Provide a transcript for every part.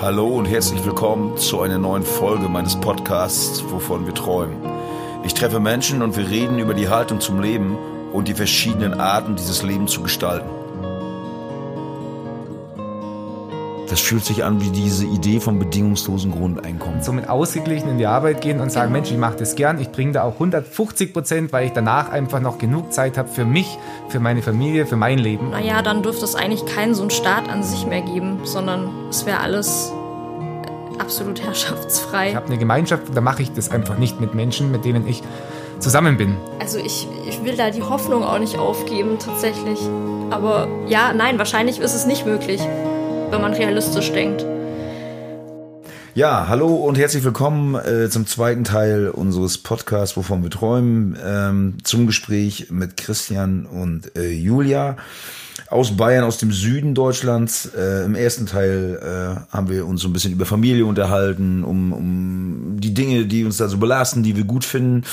Hallo und herzlich willkommen zu einer neuen Folge meines Podcasts, wovon wir träumen. Ich treffe Menschen und wir reden über die Haltung zum Leben und die verschiedenen Arten, dieses Leben zu gestalten. Das fühlt sich an wie diese Idee vom bedingungslosen Grundeinkommen. Somit ausgeglichen in die Arbeit gehen und sagen, Mensch, ich mache das gern, ich bringe da auch 150 Prozent, weil ich danach einfach noch genug Zeit habe für mich, für meine Familie, für mein Leben. Naja, dann dürfte es eigentlich keinen so einen Staat an sich mehr geben, sondern es wäre alles absolut herrschaftsfrei. Ich habe eine Gemeinschaft, da mache ich das einfach nicht mit Menschen, mit denen ich zusammen bin. Also ich, ich will da die Hoffnung auch nicht aufgeben, tatsächlich. Aber ja, nein, wahrscheinlich ist es nicht möglich wenn man realistisch denkt. Ja, hallo und herzlich willkommen äh, zum zweiten Teil unseres Podcasts, wovon wir träumen, ähm, zum Gespräch mit Christian und äh, Julia aus Bayern, aus dem Süden Deutschlands. Äh, Im ersten Teil äh, haben wir uns so ein bisschen über Familie unterhalten, um, um die Dinge, die uns da so belasten, die wir gut finden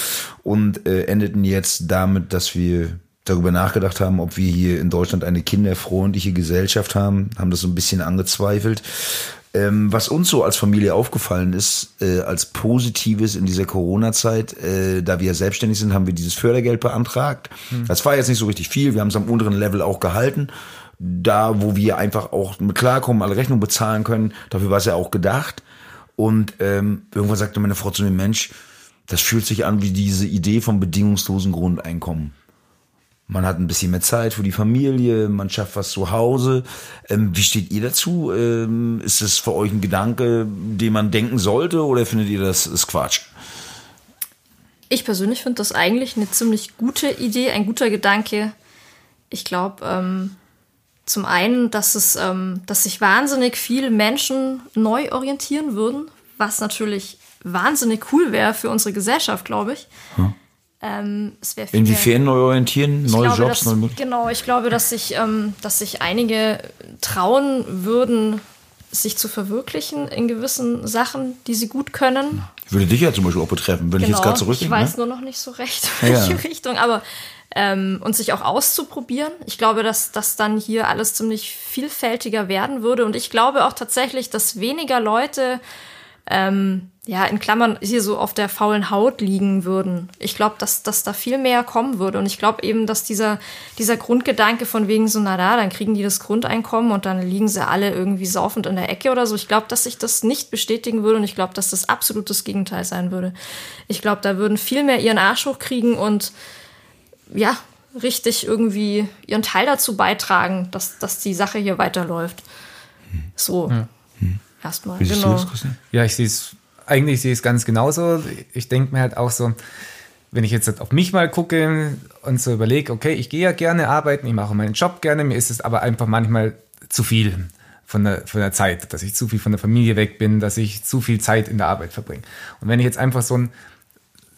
und äh, endeten jetzt damit, dass wir darüber nachgedacht haben, ob wir hier in Deutschland eine kinderfreundliche Gesellschaft haben, haben das so ein bisschen angezweifelt. Ähm, was uns so als Familie aufgefallen ist, äh, als Positives in dieser Corona-Zeit, äh, da wir selbstständig sind, haben wir dieses Fördergeld beantragt. Hm. Das war jetzt nicht so richtig viel, wir haben es am unteren Level auch gehalten. Da, wo wir einfach auch mit klarkommen, alle Rechnungen bezahlen können, dafür war es ja auch gedacht. Und ähm, irgendwann sagte meine Frau zu mir, Mensch, das fühlt sich an wie diese Idee vom bedingungslosen Grundeinkommen. Man hat ein bisschen mehr Zeit für die Familie, man schafft was zu Hause. Ähm, wie steht ihr dazu? Ähm, ist das für euch ein Gedanke, den man denken sollte oder findet ihr das ist Quatsch? Ich persönlich finde das eigentlich eine ziemlich gute Idee, ein guter Gedanke. Ich glaube, ähm, zum einen, dass es, ähm, dass sich wahnsinnig viele Menschen neu orientieren würden, was natürlich wahnsinnig cool wäre für unsere Gesellschaft, glaube ich. Hm. Ähm, Inwiefern neu orientieren, neue glaube, Jobs, dass, neue Genau, ich glaube, dass sich, ähm, dass sich einige trauen würden, sich zu verwirklichen in gewissen Sachen, die sie gut können. Würde dich ja zum Beispiel auch betreffen, wenn genau, ich jetzt gerade genau, zurückdenke. Ich weiß ne? nur noch nicht so recht, in welche ja. Richtung, aber ähm, und sich auch auszuprobieren. Ich glaube, dass das dann hier alles ziemlich vielfältiger werden würde. Und ich glaube auch tatsächlich, dass weniger Leute ähm, ja, in Klammern hier so auf der faulen Haut liegen würden. Ich glaube, dass, dass da viel mehr kommen würde. Und ich glaube eben, dass dieser, dieser Grundgedanke von wegen so, na da, dann kriegen die das Grundeinkommen und dann liegen sie alle irgendwie saufend in der Ecke oder so. Ich glaube, dass sich das nicht bestätigen würde und ich glaube, dass das absolut das Gegenteil sein würde. Ich glaube, da würden viel mehr ihren Arsch hochkriegen und ja, richtig irgendwie ihren Teil dazu beitragen, dass, dass die Sache hier weiterläuft. So. Ja. Erstmal. Wie genau. Ja, ich sehe es eigentlich sehe ich es ganz genauso. Ich denke mir halt auch so, wenn ich jetzt auf mich mal gucke und so überlege, okay, ich gehe ja gerne arbeiten, ich mache meinen Job gerne, mir ist es aber einfach manchmal zu viel von der, von der Zeit, dass ich zu viel von der Familie weg bin, dass ich zu viel Zeit in der Arbeit verbringe. Und wenn ich jetzt einfach so ein,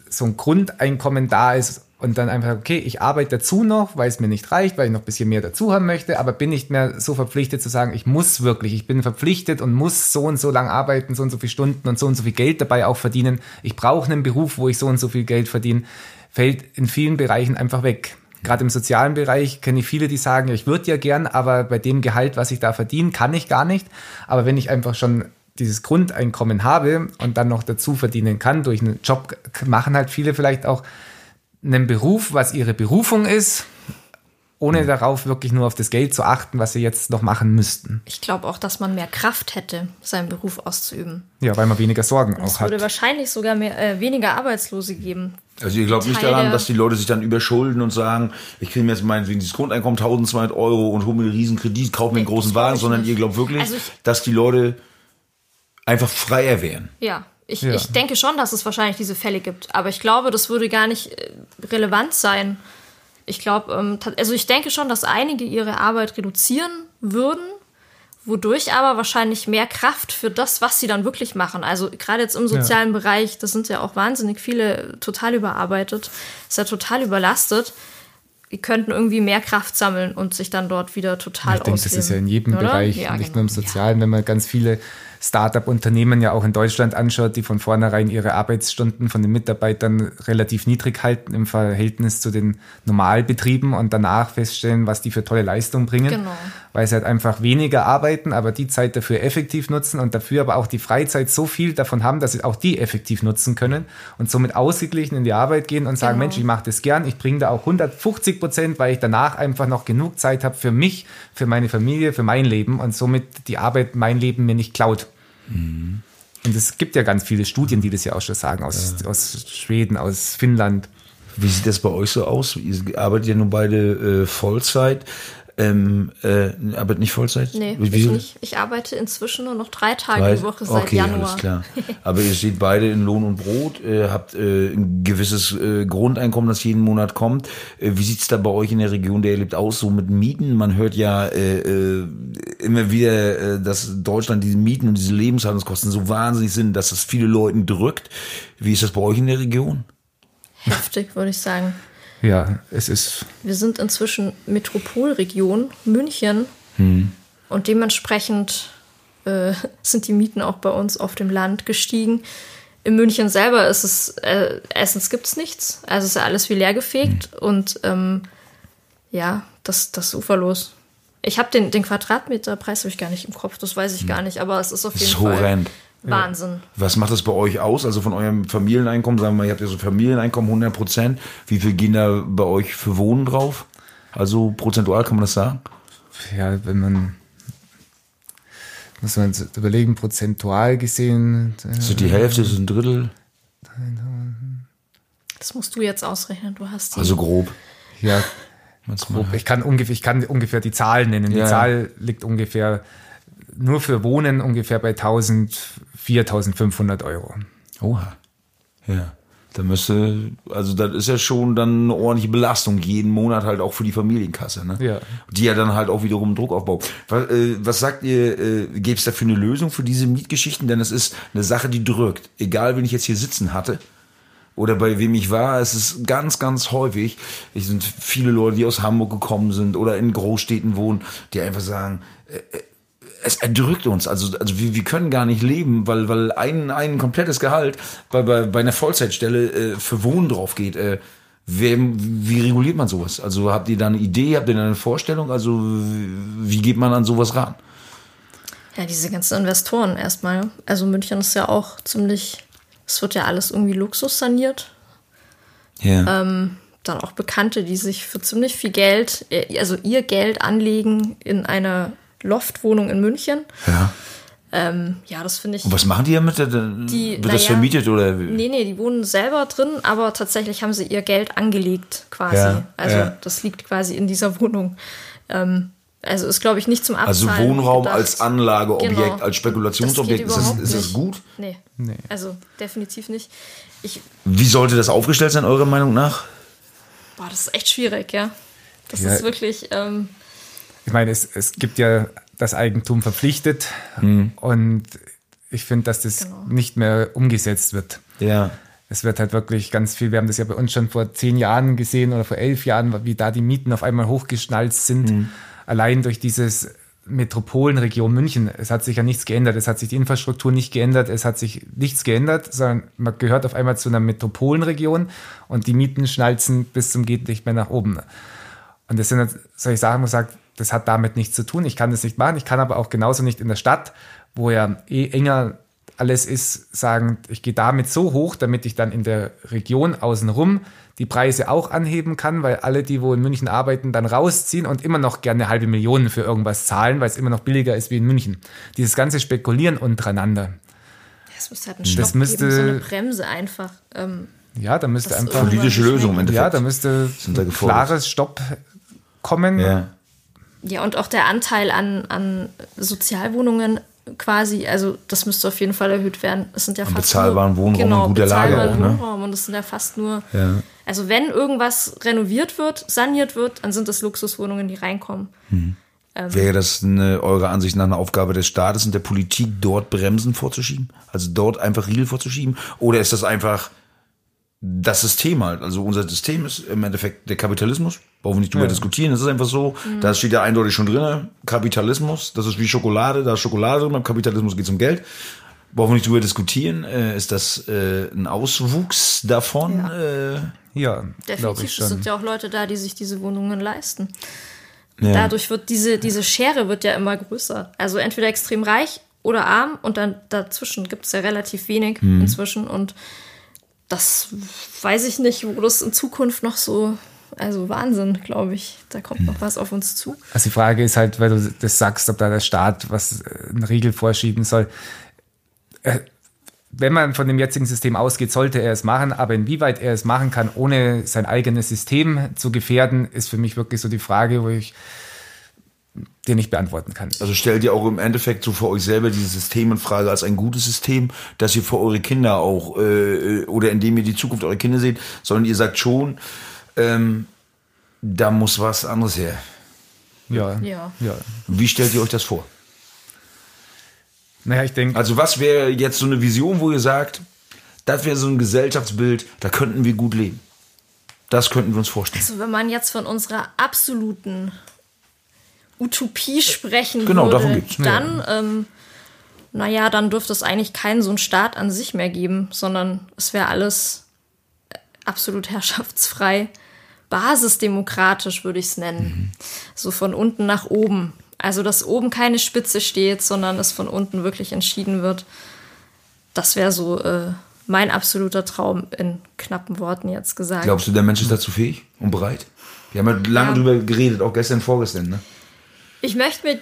so ein Grundeinkommen da ist und dann einfach, okay, ich arbeite dazu noch, weil es mir nicht reicht, weil ich noch ein bisschen mehr dazu haben möchte, aber bin nicht mehr so verpflichtet zu sagen, ich muss wirklich, ich bin verpflichtet und muss so und so lang arbeiten, so und so viele Stunden und so und so viel Geld dabei auch verdienen. Ich brauche einen Beruf, wo ich so und so viel Geld verdiene, fällt in vielen Bereichen einfach weg. Gerade im sozialen Bereich kenne ich viele, die sagen, ich würde ja gern, aber bei dem Gehalt, was ich da verdiene, kann ich gar nicht. Aber wenn ich einfach schon dieses Grundeinkommen habe und dann noch dazu verdienen kann durch einen Job, machen halt viele vielleicht auch einen Beruf, was ihre Berufung ist, ohne darauf wirklich nur auf das Geld zu achten, was sie jetzt noch machen müssten. Ich glaube auch, dass man mehr Kraft hätte, seinen Beruf auszuüben. Ja, weil man weniger Sorgen Und auch hat. Es würde wahrscheinlich sogar mehr, äh, weniger Arbeitslose geben. Also ihr glaubt nicht daran, dass die Leute sich dann überschulden und sagen, ich kriege mir jetzt meinetwegen dieses Grundeinkommen 1200 Euro und hole mir einen riesen Kredit, kaufe mir einen großen Wagen, sondern ihr glaubt wirklich, also dass die Leute einfach freier wären. Ja, ich, ja. ich denke schon, dass es wahrscheinlich diese Fälle gibt, aber ich glaube, das würde gar nicht äh, relevant sein. Ich glaube, ähm, also ich denke schon, dass einige ihre Arbeit reduzieren würden, wodurch aber wahrscheinlich mehr Kraft für das, was sie dann wirklich machen. Also gerade jetzt im sozialen ja. Bereich, das sind ja auch wahnsinnig viele total überarbeitet, ist ja total überlastet. Die könnten irgendwie mehr Kraft sammeln und sich dann dort wieder total Ich denke, das ist ja in jedem oder? Bereich, ja, nicht genau. nur im Sozialen, wenn man ganz viele Startup-Unternehmen ja auch in Deutschland anschaut, die von vornherein ihre Arbeitsstunden von den Mitarbeitern relativ niedrig halten im Verhältnis zu den Normalbetrieben und danach feststellen, was die für tolle Leistung bringen, genau. weil sie halt einfach weniger arbeiten, aber die Zeit dafür effektiv nutzen und dafür aber auch die Freizeit so viel davon haben, dass sie auch die effektiv nutzen können und somit ausgeglichen in die Arbeit gehen und sagen, genau. Mensch, ich mache das gern, ich bringe da auch 150 Prozent, weil ich danach einfach noch genug Zeit habe für mich, für meine Familie, für mein Leben und somit die Arbeit mein Leben mir nicht klaut. Mhm. Und es gibt ja ganz viele Studien, die das ja auch schon sagen, aus, ja. aus Schweden, aus Finnland. Wie sieht das bei euch so aus? Ihr arbeitet ja nun beide äh, Vollzeit. Ähm, äh, arbeitet nicht Vollzeit? Nee, Wie, ich nicht. Ich arbeite inzwischen nur noch drei Tage drei? die Woche seit okay, Januar. Alles klar. Aber ihr steht beide in Lohn und Brot, äh, habt äh, ein gewisses äh, Grundeinkommen, das jeden Monat kommt. Äh, wie sieht's da bei euch in der Region, der ihr lebt, aus, so mit Mieten? Man hört ja äh, äh, immer wieder, äh, dass Deutschland diese Mieten und diese Lebenshaltungskosten so wahnsinnig sind, dass das viele Leuten drückt. Wie ist das bei euch in der Region? Heftig, würde ich sagen ja, es ist. Wir sind inzwischen Metropolregion München hm. und dementsprechend äh, sind die Mieten auch bei uns auf dem Land gestiegen. In München selber ist es, äh, erstens gibt es nichts, also ist ja alles wie leer gefegt hm. und ähm, ja, das, das ist uferlos. Ich habe den, den Quadratmeterpreis habe ich gar nicht im Kopf, das weiß ich hm. gar nicht, aber es ist auf jeden so Fall. Horrend. Wahnsinn. Was macht das bei euch aus? Also von eurem Familieneinkommen, sagen wir mal, ihr habt ja so Familieneinkommen 100 Prozent. Wie viel gehen da bei euch für Wohnen drauf? Also prozentual kann man das sagen? Ja, wenn man muss man überlegen, prozentual gesehen. So die Hälfte, so ein Drittel. Das musst du jetzt ausrechnen, du hast die. Also grob. Ja, grob. Ich kann ungefähr, ich kann ungefähr die Zahl nennen. Die ja. Zahl liegt ungefähr nur für Wohnen ungefähr bei 1000, 4500 Euro. Oha. Ja. Da müsste, also das ist ja schon dann eine ordentliche Belastung, jeden Monat halt auch für die Familienkasse, ne? Ja. Die ja dann halt auch wiederum Druck aufbaut. Was, äh, was sagt ihr, äh, gäbe es dafür eine Lösung für diese Mietgeschichten? Denn es ist eine Sache, die drückt. Egal, wenn ich jetzt hier sitzen hatte oder bei wem ich war, es ist ganz, ganz häufig, es sind viele Leute, die aus Hamburg gekommen sind oder in Großstädten wohnen, die einfach sagen, äh, es erdrückt uns. Also, also wir, wir können gar nicht leben, weil, weil ein, ein komplettes Gehalt bei, bei, bei einer Vollzeitstelle äh, für Wohnen drauf geht. Äh, wer, wie reguliert man sowas? Also habt ihr da eine Idee, habt ihr da eine Vorstellung? Also wie geht man an sowas ran? Ja, diese ganzen Investoren erstmal. Also München ist ja auch ziemlich, es wird ja alles irgendwie Luxus saniert. Ja. Ähm, dann auch Bekannte, die sich für ziemlich viel Geld, äh, also ihr Geld anlegen in eine Loftwohnung in München. Ja. Ähm, ja, das finde ich. Und was machen die damit? Die, Wird das ja, vermietet oder? Nee, nee, die wohnen selber drin, aber tatsächlich haben sie ihr Geld angelegt quasi. Ja, also ja. das liegt quasi in dieser Wohnung. Ähm, also ist, glaube ich, nicht zum Abzahlen Also Wohnraum gedacht. als Anlageobjekt, genau. als Spekulationsobjekt, das ist, das, ist das gut? Nee. nee, also definitiv nicht. Ich, Wie sollte das aufgestellt sein, eurer Meinung nach? Boah, das ist echt schwierig, ja. Das ist wirklich... Ähm, ich meine, es, es gibt ja das Eigentum verpflichtet mhm. und ich finde, dass das genau. nicht mehr umgesetzt wird. Ja. Es wird halt wirklich ganz viel, wir haben das ja bei uns schon vor zehn Jahren gesehen oder vor elf Jahren, wie da die Mieten auf einmal hochgeschnallt sind, mhm. allein durch dieses Metropolenregion München. Es hat sich ja nichts geändert. Es hat sich die Infrastruktur nicht geändert. Es hat sich nichts geändert, sondern man gehört auf einmal zu einer Metropolenregion und die Mieten schnalzen bis zum geht nicht mehr nach oben. Und das sind, soll ich sagen, man sagt, das hat damit nichts zu tun. Ich kann das nicht machen. Ich kann aber auch genauso nicht in der Stadt, wo ja eh enger alles ist, sagen, ich gehe damit so hoch, damit ich dann in der Region außenrum die Preise auch anheben kann, weil alle, die wo in München arbeiten, dann rausziehen und immer noch gerne eine halbe Million für irgendwas zahlen, weil es immer noch billiger ist wie in München. Dieses ganze Spekulieren untereinander. Das müsste halt ein Stopp das müsste, geben, so eine Bremse einfach. Ähm, ja, da müsste einfach politische Lösung im Endeffekt. Ja, da müsste ein klares Stopp kommen. Ja. Ja, und auch der Anteil an, an Sozialwohnungen quasi, also das müsste auf jeden Fall erhöht werden. Es sind ja fast bezahlbaren nur, Wohnraum genau, in guter Lage auch, ne? Wohnraum und es sind ja fast nur, ja. also wenn irgendwas renoviert wird, saniert wird, dann sind das Luxuswohnungen, die reinkommen. Hm. Ähm, Wäre das eine, eurer Ansicht nach eine Aufgabe des Staates und der Politik, dort Bremsen vorzuschieben? Also dort einfach Riegel vorzuschieben? Oder ist das einfach das System halt. Also unser System ist im Endeffekt der Kapitalismus. Brauchen wir nicht drüber ja. diskutieren. Das ist einfach so. Mhm. Da steht ja eindeutig schon drin. Kapitalismus. Das ist wie Schokolade. Da ist Schokolade drin. Beim Kapitalismus geht es um Geld. Brauchen wir nicht drüber diskutieren. Äh, ist das äh, ein Auswuchs davon? Ja, äh, ja definitiv. Ich schon. Es sind ja auch Leute da, die sich diese Wohnungen leisten. Ja. Dadurch wird diese, diese Schere wird ja immer größer. Also entweder extrem reich oder arm und dann dazwischen gibt es ja relativ wenig mhm. inzwischen. Und das weiß ich nicht, wo das in Zukunft noch so, also Wahnsinn, glaube ich. Da kommt noch was auf uns zu. Also die Frage ist halt, weil du das sagst, ob da der Staat was äh, eine Regel vorschieben soll. Äh, wenn man von dem jetzigen System ausgeht, sollte er es machen, aber inwieweit er es machen kann, ohne sein eigenes System zu gefährden, ist für mich wirklich so die Frage, wo ich dir nicht beantworten kann. Also stellt ihr auch im Endeffekt so für euch selber diese Systemenfrage als ein gutes System, dass ihr für eure Kinder auch äh, oder indem ihr die Zukunft eurer Kinder seht, sondern ihr sagt schon, ähm, da muss was anderes her. Ja. ja. ja. Wie stellt ihr euch das vor? Naja, ich denke. Also, was wäre jetzt so eine Vision, wo ihr sagt, das wäre so ein Gesellschaftsbild, da könnten wir gut leben? Das könnten wir uns vorstellen. Also, wenn man jetzt von unserer absoluten Utopie sprechen genau, würde, davon geht's. dann, ja. ähm, naja, dann dürfte es eigentlich keinen so einen Staat an sich mehr geben, sondern es wäre alles absolut herrschaftsfrei, basisdemokratisch würde ich es nennen. Mhm. So von unten nach oben. Also, dass oben keine Spitze steht, sondern es von unten wirklich entschieden wird. Das wäre so äh, mein absoluter Traum in knappen Worten jetzt gesagt. Glaubst du, der Mensch ist dazu fähig und bereit? Wir haben ja lange ja. drüber geredet, auch gestern, vorgestern, ne? Ich möchte mir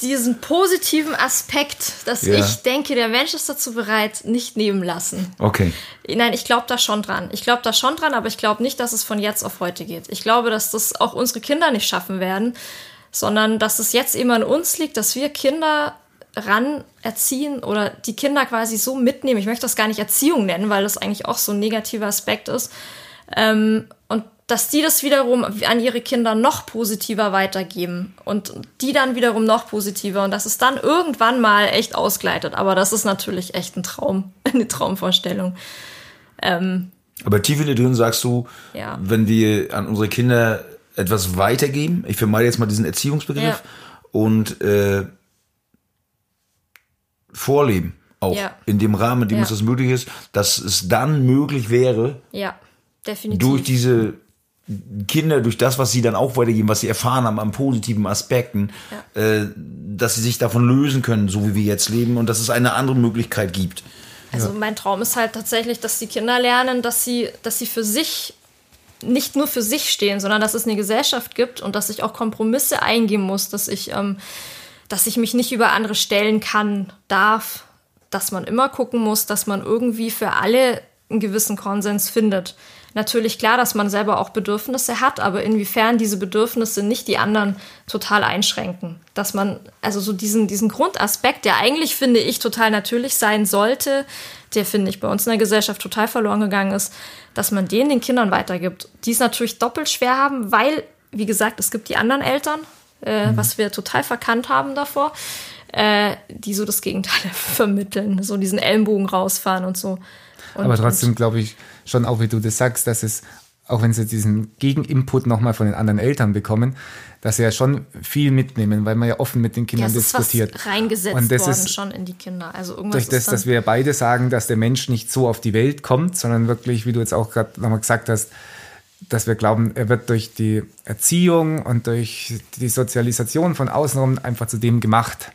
diesen positiven Aspekt, dass ja. ich denke, der Mensch ist dazu bereit, nicht nehmen lassen. Okay. Nein, ich glaube da schon dran. Ich glaube da schon dran, aber ich glaube nicht, dass es von jetzt auf heute geht. Ich glaube, dass das auch unsere Kinder nicht schaffen werden, sondern dass es jetzt immer an uns liegt, dass wir Kinder ran erziehen oder die Kinder quasi so mitnehmen. Ich möchte das gar nicht Erziehung nennen, weil das eigentlich auch so ein negativer Aspekt ist. Ähm, und dass die das wiederum an ihre Kinder noch positiver weitergeben und die dann wiederum noch positiver und dass es dann irgendwann mal echt ausgleitet. Aber das ist natürlich echt ein Traum, eine Traumvorstellung. Ähm, Aber tief in dir drin sagst du, ja. wenn wir an unsere Kinder etwas weitergeben, ich vermeide jetzt mal diesen Erziehungsbegriff ja. und äh, vorleben auch ja. in dem Rahmen, in dem das möglich ist, dass es dann möglich wäre, ja, definitiv. durch diese Kinder durch das, was sie dann auch weitergeben, was sie erfahren haben an positiven Aspekten, ja. äh, dass sie sich davon lösen können, so wie wir jetzt leben und dass es eine andere Möglichkeit gibt. Also ja. mein Traum ist halt tatsächlich, dass die Kinder lernen, dass sie, dass sie für sich nicht nur für sich stehen, sondern dass es eine Gesellschaft gibt und dass ich auch Kompromisse eingehen muss, dass ich, ähm, dass ich mich nicht über andere stellen kann, darf, dass man immer gucken muss, dass man irgendwie für alle einen gewissen Konsens findet natürlich klar, dass man selber auch Bedürfnisse hat, aber inwiefern diese Bedürfnisse nicht die anderen total einschränken. Dass man, also so diesen, diesen Grundaspekt, der eigentlich, finde ich, total natürlich sein sollte, der, finde ich, bei uns in der Gesellschaft total verloren gegangen ist, dass man den den Kindern weitergibt. Die es natürlich doppelt schwer haben, weil, wie gesagt, es gibt die anderen Eltern, äh, mhm. was wir total verkannt haben davor, äh, die so das Gegenteil vermitteln, so diesen Ellenbogen rausfahren und so. Und, Aber trotzdem glaube ich schon, auch wie du das sagst, dass es, auch wenn sie diesen Gegeninput nochmal von den anderen Eltern bekommen, dass sie ja schon viel mitnehmen, weil man ja offen mit den Kindern ja, diskutiert. Ist reingesetzt und das worden ist schon in die Kinder. Also irgendwas durch das, dass wir beide sagen, dass der Mensch nicht so auf die Welt kommt, sondern wirklich, wie du jetzt auch gerade nochmal gesagt hast, dass wir glauben, er wird durch die Erziehung und durch die Sozialisation von außenrum einfach zu dem gemacht,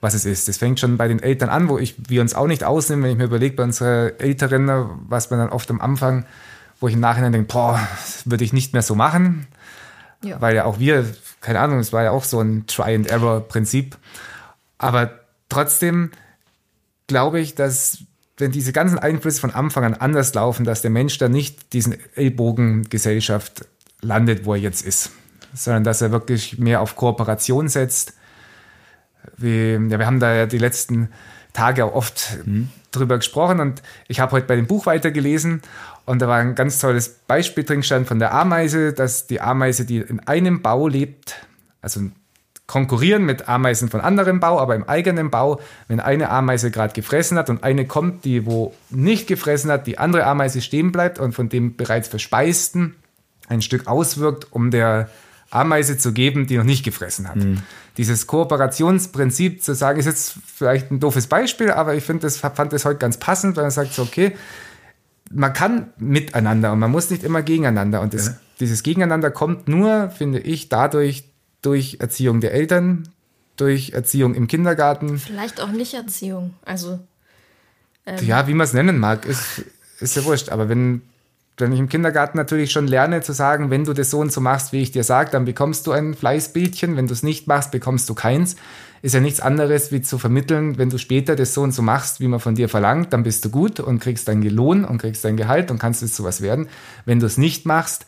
was es ist. Das fängt schon bei den Eltern an, wo ich, wir uns auch nicht ausnehmen, wenn ich mir überlege, bei unseren Älteren, was man dann oft am Anfang, wo ich im Nachhinein denke, boah, würde ich nicht mehr so machen. Ja. Weil ja auch wir, keine Ahnung, es war ja auch so ein Try-and-Error-Prinzip. Aber trotzdem glaube ich, dass wenn diese ganzen Einflüsse von Anfang an anders laufen, dass der Mensch da nicht diesen Ellbogengesellschaft landet, wo er jetzt ist, sondern dass er wirklich mehr auf Kooperation setzt, wie, ja, wir haben da ja die letzten Tage auch oft mhm. drüber gesprochen und ich habe heute bei dem Buch weitergelesen und da war ein ganz tolles Beispiel drin stand von der Ameise, dass die Ameise, die in einem Bau lebt, also konkurrieren mit Ameisen von anderem Bau, aber im eigenen Bau, wenn eine Ameise gerade gefressen hat und eine kommt, die wo nicht gefressen hat, die andere Ameise stehen bleibt und von dem bereits verspeisten ein Stück auswirkt, um der Ameise zu geben, die noch nicht gefressen hat. Mhm. Dieses Kooperationsprinzip zu sagen, ist jetzt vielleicht ein doofes Beispiel, aber ich finde das, fand das heute ganz passend, weil man sagt so, okay, man kann miteinander und man muss nicht immer gegeneinander. Und das, ja. dieses Gegeneinander kommt nur, finde ich, dadurch, durch Erziehung der Eltern, durch Erziehung im Kindergarten. Vielleicht auch nicht Erziehung. Also. Ähm. Ja, wie man es nennen mag, ist, ist ja wurscht. Aber wenn, wenn ich im Kindergarten natürlich schon lerne zu sagen, wenn du das so und so machst, wie ich dir sage, dann bekommst du ein Fleißbildchen. Wenn du es nicht machst, bekommst du keins. Ist ja nichts anderes, wie zu vermitteln, wenn du später das so und so machst, wie man von dir verlangt, dann bist du gut und kriegst dein Lohn und kriegst dein Gehalt und kannst es zu was werden. Wenn du es nicht machst,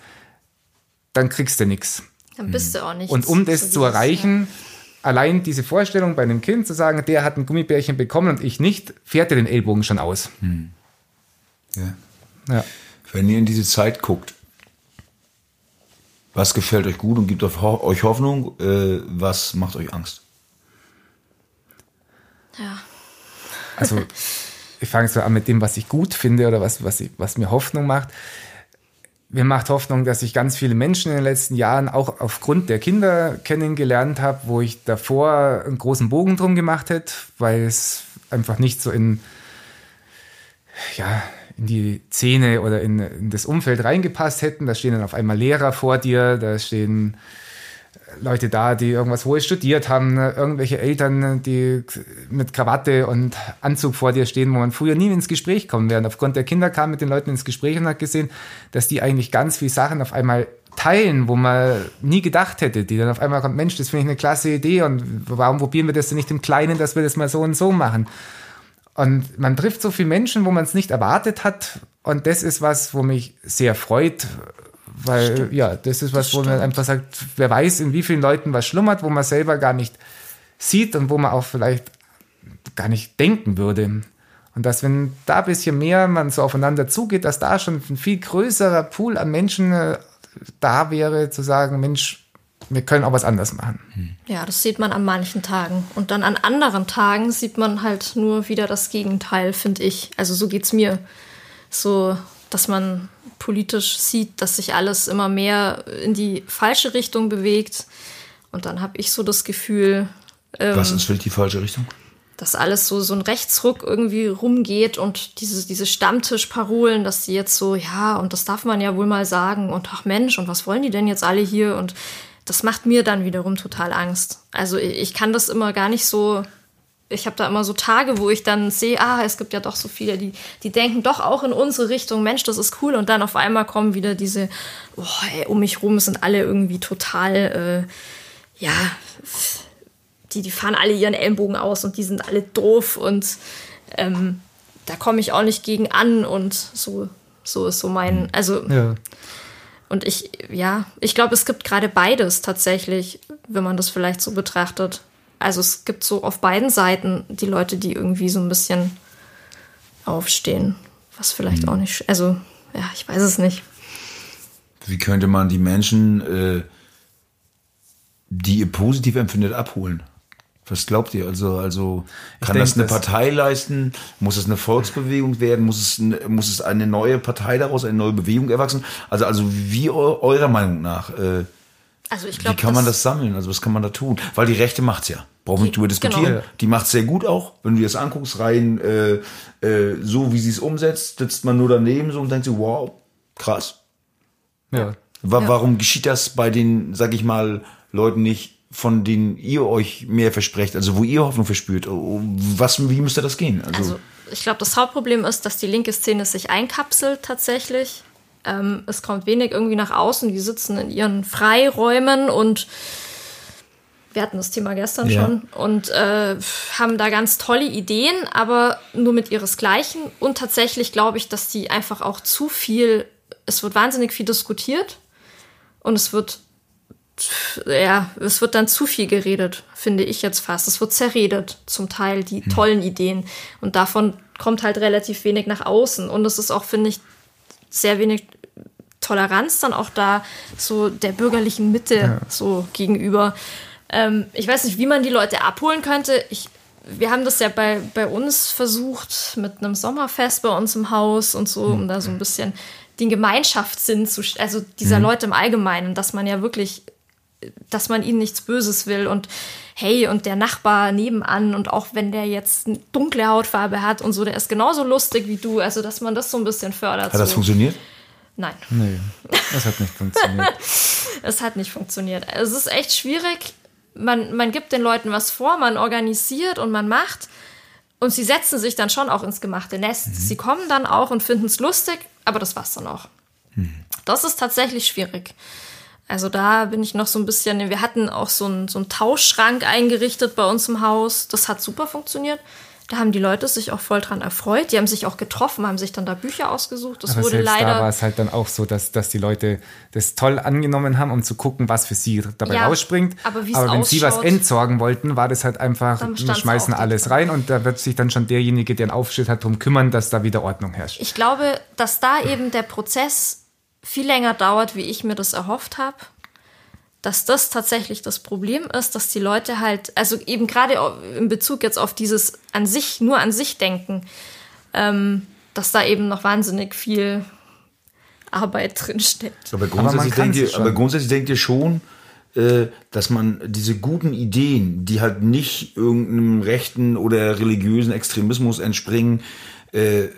dann kriegst du nichts. Dann bist du auch nicht. Und um das so zu erreichen, ja. allein diese Vorstellung bei einem Kind zu sagen, der hat ein Gummibärchen bekommen und ich nicht, fährt er den Ellbogen schon aus. Hm. Ja. ja. Wenn ihr in diese Zeit guckt, was gefällt euch gut und gibt euch Hoffnung? Äh, was macht euch Angst? Ja. Also, ich fange so an mit dem, was ich gut finde oder was, was, ich, was mir Hoffnung macht mir macht Hoffnung, dass ich ganz viele Menschen in den letzten Jahren auch aufgrund der Kinder kennengelernt habe, wo ich davor einen großen Bogen drum gemacht hätte, weil es einfach nicht so in, ja, in die Szene oder in, in das Umfeld reingepasst hätten. Da stehen dann auf einmal Lehrer vor dir, da stehen Leute da, die irgendwas Hohes studiert haben, ne? irgendwelche Eltern, die mit Krawatte und Anzug vor dir stehen, wo man früher nie ins Gespräch kommen wäre. aufgrund der Kinder kam mit den Leuten ins Gespräch und hat gesehen, dass die eigentlich ganz viele Sachen auf einmal teilen, wo man nie gedacht hätte, die dann auf einmal kommt, Mensch, das finde ich eine klasse Idee und warum probieren wir das denn nicht im Kleinen, dass wir das mal so und so machen? Und man trifft so viele Menschen, wo man es nicht erwartet hat und das ist was, wo mich sehr freut, weil, stimmt. ja, das ist was, das wo man einfach sagt, wer weiß, in wie vielen Leuten was schlummert, wo man selber gar nicht sieht und wo man auch vielleicht gar nicht denken würde. Und dass, wenn da ein bisschen mehr man so aufeinander zugeht, dass da schon ein viel größerer Pool an Menschen äh, da wäre, zu sagen, Mensch, wir können auch was anderes machen. Ja, das sieht man an manchen Tagen. Und dann an anderen Tagen sieht man halt nur wieder das Gegenteil, finde ich. Also so geht es mir. So, dass man politisch sieht, dass sich alles immer mehr in die falsche Richtung bewegt. Und dann habe ich so das Gefühl. Ähm, Was ist vielleicht die falsche Richtung? Dass alles so, so ein Rechtsruck irgendwie rumgeht und diese, diese Stammtischparolen, dass die jetzt so, ja, und das darf man ja wohl mal sagen und ach Mensch, und was wollen die denn jetzt alle hier? Und das macht mir dann wiederum total Angst. Also ich kann das immer gar nicht so ich habe da immer so Tage, wo ich dann sehe, ah, es gibt ja doch so viele, die, die denken doch auch in unsere Richtung, Mensch, das ist cool. Und dann auf einmal kommen wieder diese, oh, ey, um mich rum sind alle irgendwie total, äh, ja, die, die fahren alle ihren Ellenbogen aus und die sind alle doof und ähm, da komme ich auch nicht gegen an und so, so ist so mein, also ja. Und ich, ja, ich glaube, es gibt gerade beides tatsächlich, wenn man das vielleicht so betrachtet. Also es gibt so auf beiden Seiten die Leute, die irgendwie so ein bisschen aufstehen. Was vielleicht mhm. auch nicht. Also, ja, ich weiß es nicht. Wie könnte man die Menschen, äh, die ihr positiv empfindet, abholen? Was glaubt ihr? Also, also kann denk, das eine Partei leisten? Muss es eine Volksbewegung werden? Muss es, muss es eine neue Partei daraus, eine neue Bewegung erwachsen? Also, also wie eurer Meinung nach? Äh, also ich glaub, Wie kann man das sammeln? Also was kann man da tun? Weil die Rechte macht's ja. Brauchen wir nicht drüber diskutieren. Genau. Die macht's sehr gut auch. Wenn du dir das anguckst, rein äh, äh, so wie sie es umsetzt, sitzt man nur daneben so und denkt so, wow, krass. Ja. Wa ja. Warum geschieht das bei den, sag ich mal, Leuten nicht, von denen ihr euch mehr versprecht, also wo ihr Hoffnung verspürt? Oh, was, wie müsste das gehen? Also, also ich glaube, das Hauptproblem ist, dass die linke Szene sich einkapselt tatsächlich ähm, es kommt wenig irgendwie nach außen. Die sitzen in ihren Freiräumen und wir hatten das Thema gestern ja. schon und äh, haben da ganz tolle Ideen, aber nur mit ihresgleichen. Und tatsächlich glaube ich, dass die einfach auch zu viel, es wird wahnsinnig viel diskutiert und es wird, ja, es wird dann zu viel geredet, finde ich jetzt fast. Es wird zerredet, zum Teil die hm. tollen Ideen. Und davon kommt halt relativ wenig nach außen. Und es ist auch, finde ich, sehr wenig Toleranz dann auch da so der bürgerlichen Mitte ja. so gegenüber. Ähm, ich weiß nicht, wie man die Leute abholen könnte. Ich, wir haben das ja bei, bei uns versucht mit einem Sommerfest bei uns im Haus und so, um da so ein bisschen den Gemeinschaftssinn zu, also dieser mhm. Leute im Allgemeinen, dass man ja wirklich, dass man ihnen nichts Böses will und hey, und der Nachbar nebenan und auch wenn der jetzt eine dunkle Hautfarbe hat und so, der ist genauso lustig wie du, also dass man das so ein bisschen fördert. Hat das so. funktioniert? Nein. Nee, das hat nicht funktioniert. es hat nicht funktioniert. Es ist echt schwierig. Man, man gibt den Leuten was vor, man organisiert und man macht. Und sie setzen sich dann schon auch ins gemachte Nest. Mhm. Sie kommen dann auch und finden es lustig, aber das war's dann auch. Mhm. Das ist tatsächlich schwierig. Also da bin ich noch so ein bisschen, wir hatten auch so einen, so einen Tauschschrank eingerichtet bei uns im Haus. Das hat super funktioniert. Da haben die Leute sich auch voll dran erfreut. Die haben sich auch getroffen, haben sich dann da Bücher ausgesucht. Das Aber wurde leider. Da war es halt dann auch so, dass, dass die Leute das toll angenommen haben, um zu gucken, was für sie dabei ja, rausspringt. Aber, aber wenn sie was entsorgen wollten, war das halt einfach, wir schmeißen alles rein und da wird sich dann schon derjenige, der einen Aufschnitt hat, darum kümmern, dass da wieder Ordnung herrscht. Ich glaube, dass da eben der Prozess viel länger dauert, wie ich mir das erhofft habe dass das tatsächlich das Problem ist, dass die Leute halt, also eben gerade in Bezug jetzt auf dieses an sich, nur an sich denken, ähm, dass da eben noch wahnsinnig viel Arbeit drin steckt. Aber grundsätzlich, aber denkt, ihr, aber grundsätzlich denkt ihr schon, äh, dass man diese guten Ideen, die halt nicht irgendeinem rechten oder religiösen Extremismus entspringen, äh,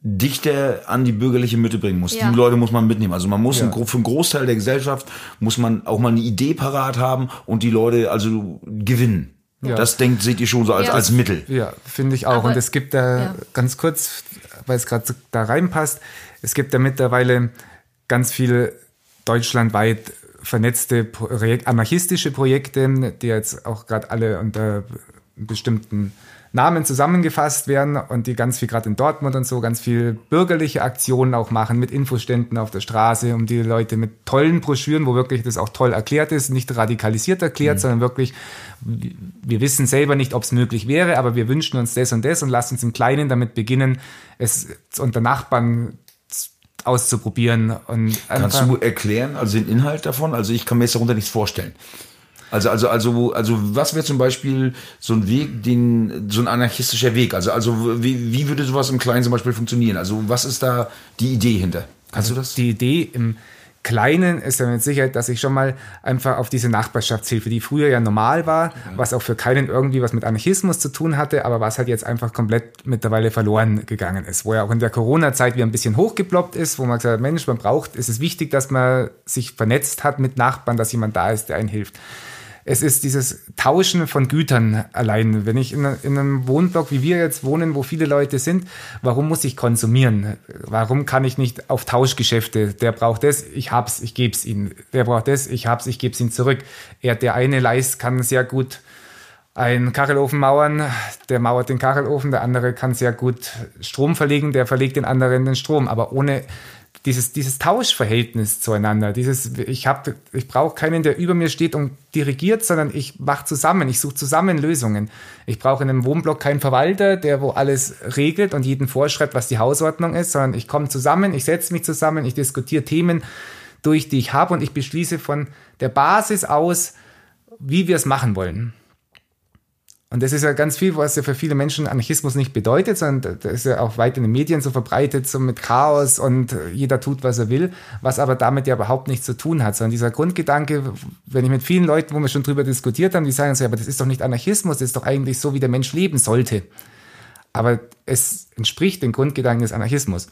dichter an die bürgerliche Mitte bringen muss. Ja. Die Leute muss man mitnehmen. Also man muss ja. für einen Großteil der Gesellschaft muss man auch mal eine Idee parat haben und die Leute also gewinnen. Ja. Das denkt, seht ihr schon so als, ja. als Mittel. Ja, finde ich auch. Aber, und es gibt da ja. ganz kurz, weil es gerade da reinpasst, es gibt da mittlerweile ganz viele deutschlandweit vernetzte Projek anarchistische Projekte, die jetzt auch gerade alle unter bestimmten Namen zusammengefasst werden und die ganz viel gerade in Dortmund und so ganz viel bürgerliche Aktionen auch machen mit Infoständen auf der Straße, um die Leute mit tollen Broschüren, wo wirklich das auch toll erklärt ist, nicht radikalisiert erklärt, mhm. sondern wirklich, wir wissen selber nicht, ob es möglich wäre, aber wir wünschen uns das und das und lassen uns im Kleinen damit beginnen, es unter Nachbarn auszuprobieren. Und Kannst du erklären, also den Inhalt davon? Also ich kann mir jetzt darunter nichts vorstellen. Also, also, also, also, was wäre zum Beispiel so ein Weg, den, so ein anarchistischer Weg? Also, also, wie, wie würde sowas im Kleinen zum Beispiel funktionieren? Also, was ist da die Idee hinter? Kannst also du das? Die Idee im Kleinen ist ja mit Sicherheit, dass ich schon mal einfach auf diese Nachbarschaftshilfe, die früher ja normal war, was auch für keinen irgendwie was mit Anarchismus zu tun hatte, aber was halt jetzt einfach komplett mittlerweile verloren gegangen ist. Wo ja auch in der Corona-Zeit wieder ein bisschen hochgeploppt ist, wo man gesagt hat, Mensch, man braucht, es ist wichtig, dass man sich vernetzt hat mit Nachbarn, dass jemand da ist, der einen hilft es ist dieses Tauschen von Gütern allein. Wenn ich in, in, einem Wohnblock, wie wir jetzt wohnen, wo viele Leute sind, warum muss ich konsumieren? Warum kann ich nicht auf Tauschgeschäfte? Der braucht das, ich hab's, ich geb's ihm. Der braucht das, ich hab's, ich geb's ihm zurück. Er, der eine Leist kann sehr gut einen Kachelofen mauern, der mauert den Kachelofen, der andere kann sehr gut Strom verlegen, der verlegt den anderen den Strom. Aber ohne dieses, dieses Tauschverhältnis zueinander, dieses, ich habe, ich brauche keinen, der über mir steht und dirigiert, sondern ich mache zusammen, ich suche zusammen Lösungen. Ich brauche in einem Wohnblock keinen Verwalter, der wo alles regelt und jeden vorschreibt, was die Hausordnung ist, sondern ich komme zusammen, ich setze mich zusammen, ich diskutiere Themen durch, die ich habe und ich beschließe von der Basis aus, wie wir es machen wollen. Und das ist ja ganz viel, was ja für viele Menschen Anarchismus nicht bedeutet, sondern das ist ja auch weit in den Medien so verbreitet, so mit Chaos und jeder tut, was er will, was aber damit ja überhaupt nichts zu tun hat, sondern dieser Grundgedanke, wenn ich mit vielen Leuten, wo wir schon drüber diskutiert haben, die sagen so, ja, aber das ist doch nicht Anarchismus, das ist doch eigentlich so, wie der Mensch leben sollte. Aber es entspricht dem Grundgedanken des Anarchismus.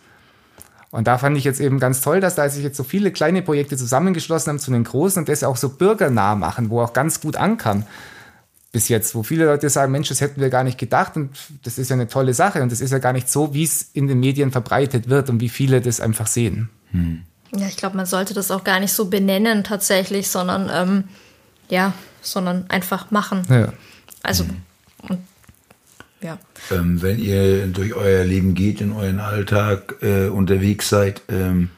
Und da fand ich jetzt eben ganz toll, dass da sich jetzt so viele kleine Projekte zusammengeschlossen haben zu den großen und das auch so bürgernah machen, wo auch ganz gut ankam bis jetzt, wo viele Leute sagen, Mensch, das hätten wir gar nicht gedacht und das ist ja eine tolle Sache und das ist ja gar nicht so, wie es in den Medien verbreitet wird und wie viele das einfach sehen. Hm. Ja, ich glaube, man sollte das auch gar nicht so benennen tatsächlich, sondern ähm, ja, sondern einfach machen. Ja. Also hm. und, ja. Ähm, wenn ihr durch euer Leben geht, in euren Alltag äh, unterwegs seid, ähm,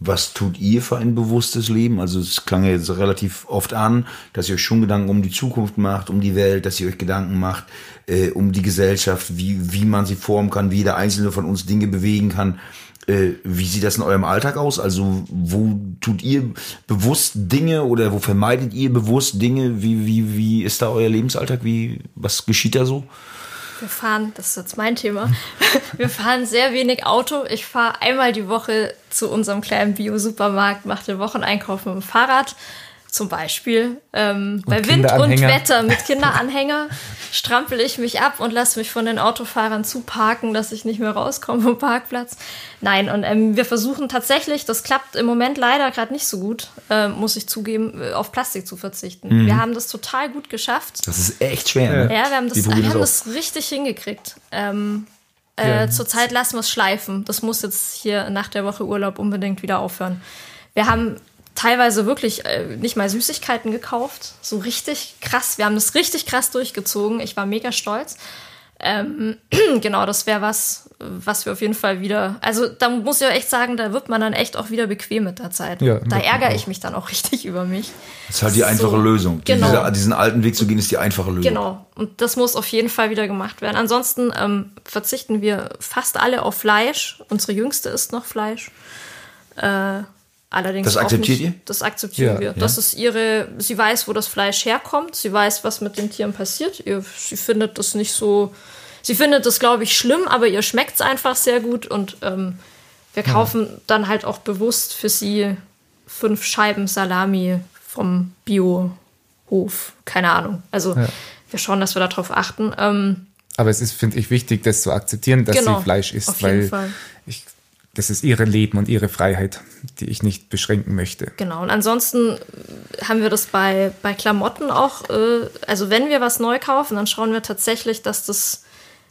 was tut ihr für ein bewusstes Leben? Also es klang ja jetzt relativ oft an, dass ihr euch schon Gedanken um die Zukunft macht, um die Welt, dass ihr euch Gedanken macht äh, um die Gesellschaft, wie, wie man sie formen kann, wie jeder einzelne von uns Dinge bewegen kann. Äh, wie sieht das in eurem Alltag aus? Also wo tut ihr bewusst Dinge oder wo vermeidet ihr bewusst Dinge? Wie, wie, wie ist da euer Lebensalltag? Wie, was geschieht da so? Wir fahren, das ist jetzt mein Thema, wir fahren sehr wenig Auto. Ich fahre einmal die Woche zu unserem kleinen Bio-Supermarkt, mache den Wocheneinkauf mit dem Fahrrad zum Beispiel. Ähm, bei Wind und Wetter mit Kinderanhänger strampel ich mich ab und lasse mich von den Autofahrern zuparken, dass ich nicht mehr rauskomme vom Parkplatz. Nein, und ähm, wir versuchen tatsächlich, das klappt im Moment leider gerade nicht so gut, äh, muss ich zugeben, äh, auf Plastik zu verzichten. Mhm. Wir haben das total gut geschafft. Das ist echt schwer. Ne? Ja, wir haben das, wir haben das richtig hingekriegt. Ähm, äh, ja. Zurzeit lassen wir es schleifen. Das muss jetzt hier nach der Woche Urlaub unbedingt wieder aufhören. Wir haben teilweise wirklich äh, nicht mal Süßigkeiten gekauft. So richtig krass. Wir haben das richtig krass durchgezogen. Ich war mega stolz. Ähm, genau, das wäre was, was wir auf jeden Fall wieder. Also da muss ich auch echt sagen, da wird man dann echt auch wieder bequem mit der Zeit. Ja, da ärgere ich mich dann auch richtig über mich. Das ist halt die einfache so, Lösung. Genau. Diese, diesen alten Weg zu gehen, ist die einfache Lösung. Genau. Und das muss auf jeden Fall wieder gemacht werden. Ansonsten ähm, verzichten wir fast alle auf Fleisch. Unsere Jüngste isst noch Fleisch. Äh, Allerdings das akzeptiert nicht, ihr? Das akzeptieren ja, wir. Ja. Das ist ihre, sie weiß, wo das Fleisch herkommt, sie weiß, was mit den Tieren passiert. Ihr, sie findet das nicht so, sie findet das, glaube ich, schlimm, aber ihr schmeckt es einfach sehr gut und ähm, wir kaufen ja. dann halt auch bewusst für sie fünf Scheiben Salami vom Biohof. Keine Ahnung. Also wir schauen, dass wir darauf achten. Ähm, aber es ist, finde ich, wichtig, das zu akzeptieren, dass genau, sie Fleisch isst, weil Fall. ich das ist ihre Leben und ihre Freiheit, die ich nicht beschränken möchte. Genau, und ansonsten haben wir das bei, bei Klamotten auch, äh, also wenn wir was neu kaufen, dann schauen wir tatsächlich, dass das,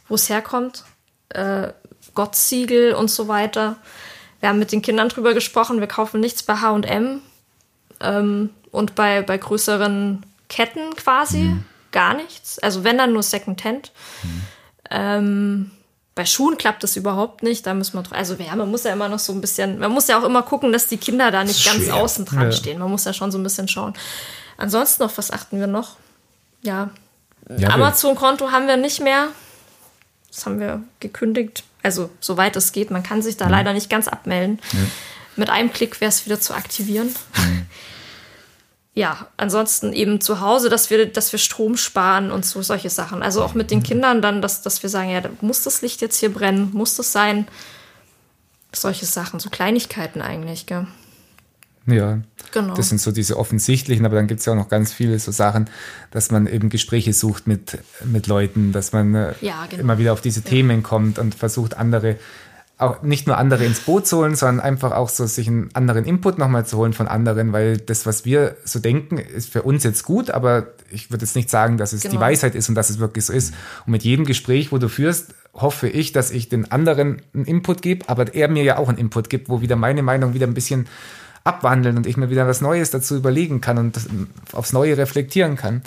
wo es herkommt, äh, Gottsiegel und so weiter. Wir haben mit den Kindern drüber gesprochen, wir kaufen nichts bei HM ähm, und bei, bei größeren Ketten quasi mhm. gar nichts. Also wenn dann nur Secondhand. Mhm. Ähm, bei Schuhen klappt das überhaupt nicht. Da muss man, also ja, man muss ja immer noch so ein bisschen, man muss ja auch immer gucken, dass die Kinder da nicht ganz außen dran ja. stehen. Man muss ja schon so ein bisschen schauen. Ansonsten noch, was achten wir noch? Ja, ja Amazon-Konto haben wir nicht mehr. Das haben wir gekündigt. Also, soweit es geht. Man kann sich da mhm. leider nicht ganz abmelden. Mhm. Mit einem Klick wäre es wieder zu aktivieren. Mhm ja, ansonsten eben zu Hause, dass wir, dass wir Strom sparen und so solche Sachen. Also auch mit den Kindern dann, dass, dass wir sagen, ja, muss das Licht jetzt hier brennen? Muss das sein? Solche Sachen, so Kleinigkeiten eigentlich, gell? Ja, genau. das sind so diese offensichtlichen, aber dann gibt es ja auch noch ganz viele so Sachen, dass man eben Gespräche sucht mit, mit Leuten, dass man äh, ja, genau. immer wieder auf diese ja. Themen kommt und versucht, andere auch nicht nur andere ins Boot zu holen, sondern einfach auch so sich einen anderen Input nochmal zu holen von anderen, weil das, was wir so denken, ist für uns jetzt gut, aber ich würde jetzt nicht sagen, dass es genau. die Weisheit ist und dass es wirklich so ist. Und mit jedem Gespräch, wo du führst, hoffe ich, dass ich den anderen einen Input gebe, aber er mir ja auch einen Input gibt, wo wieder meine Meinung wieder ein bisschen abwandeln und ich mir wieder was Neues dazu überlegen kann und aufs Neue reflektieren kann.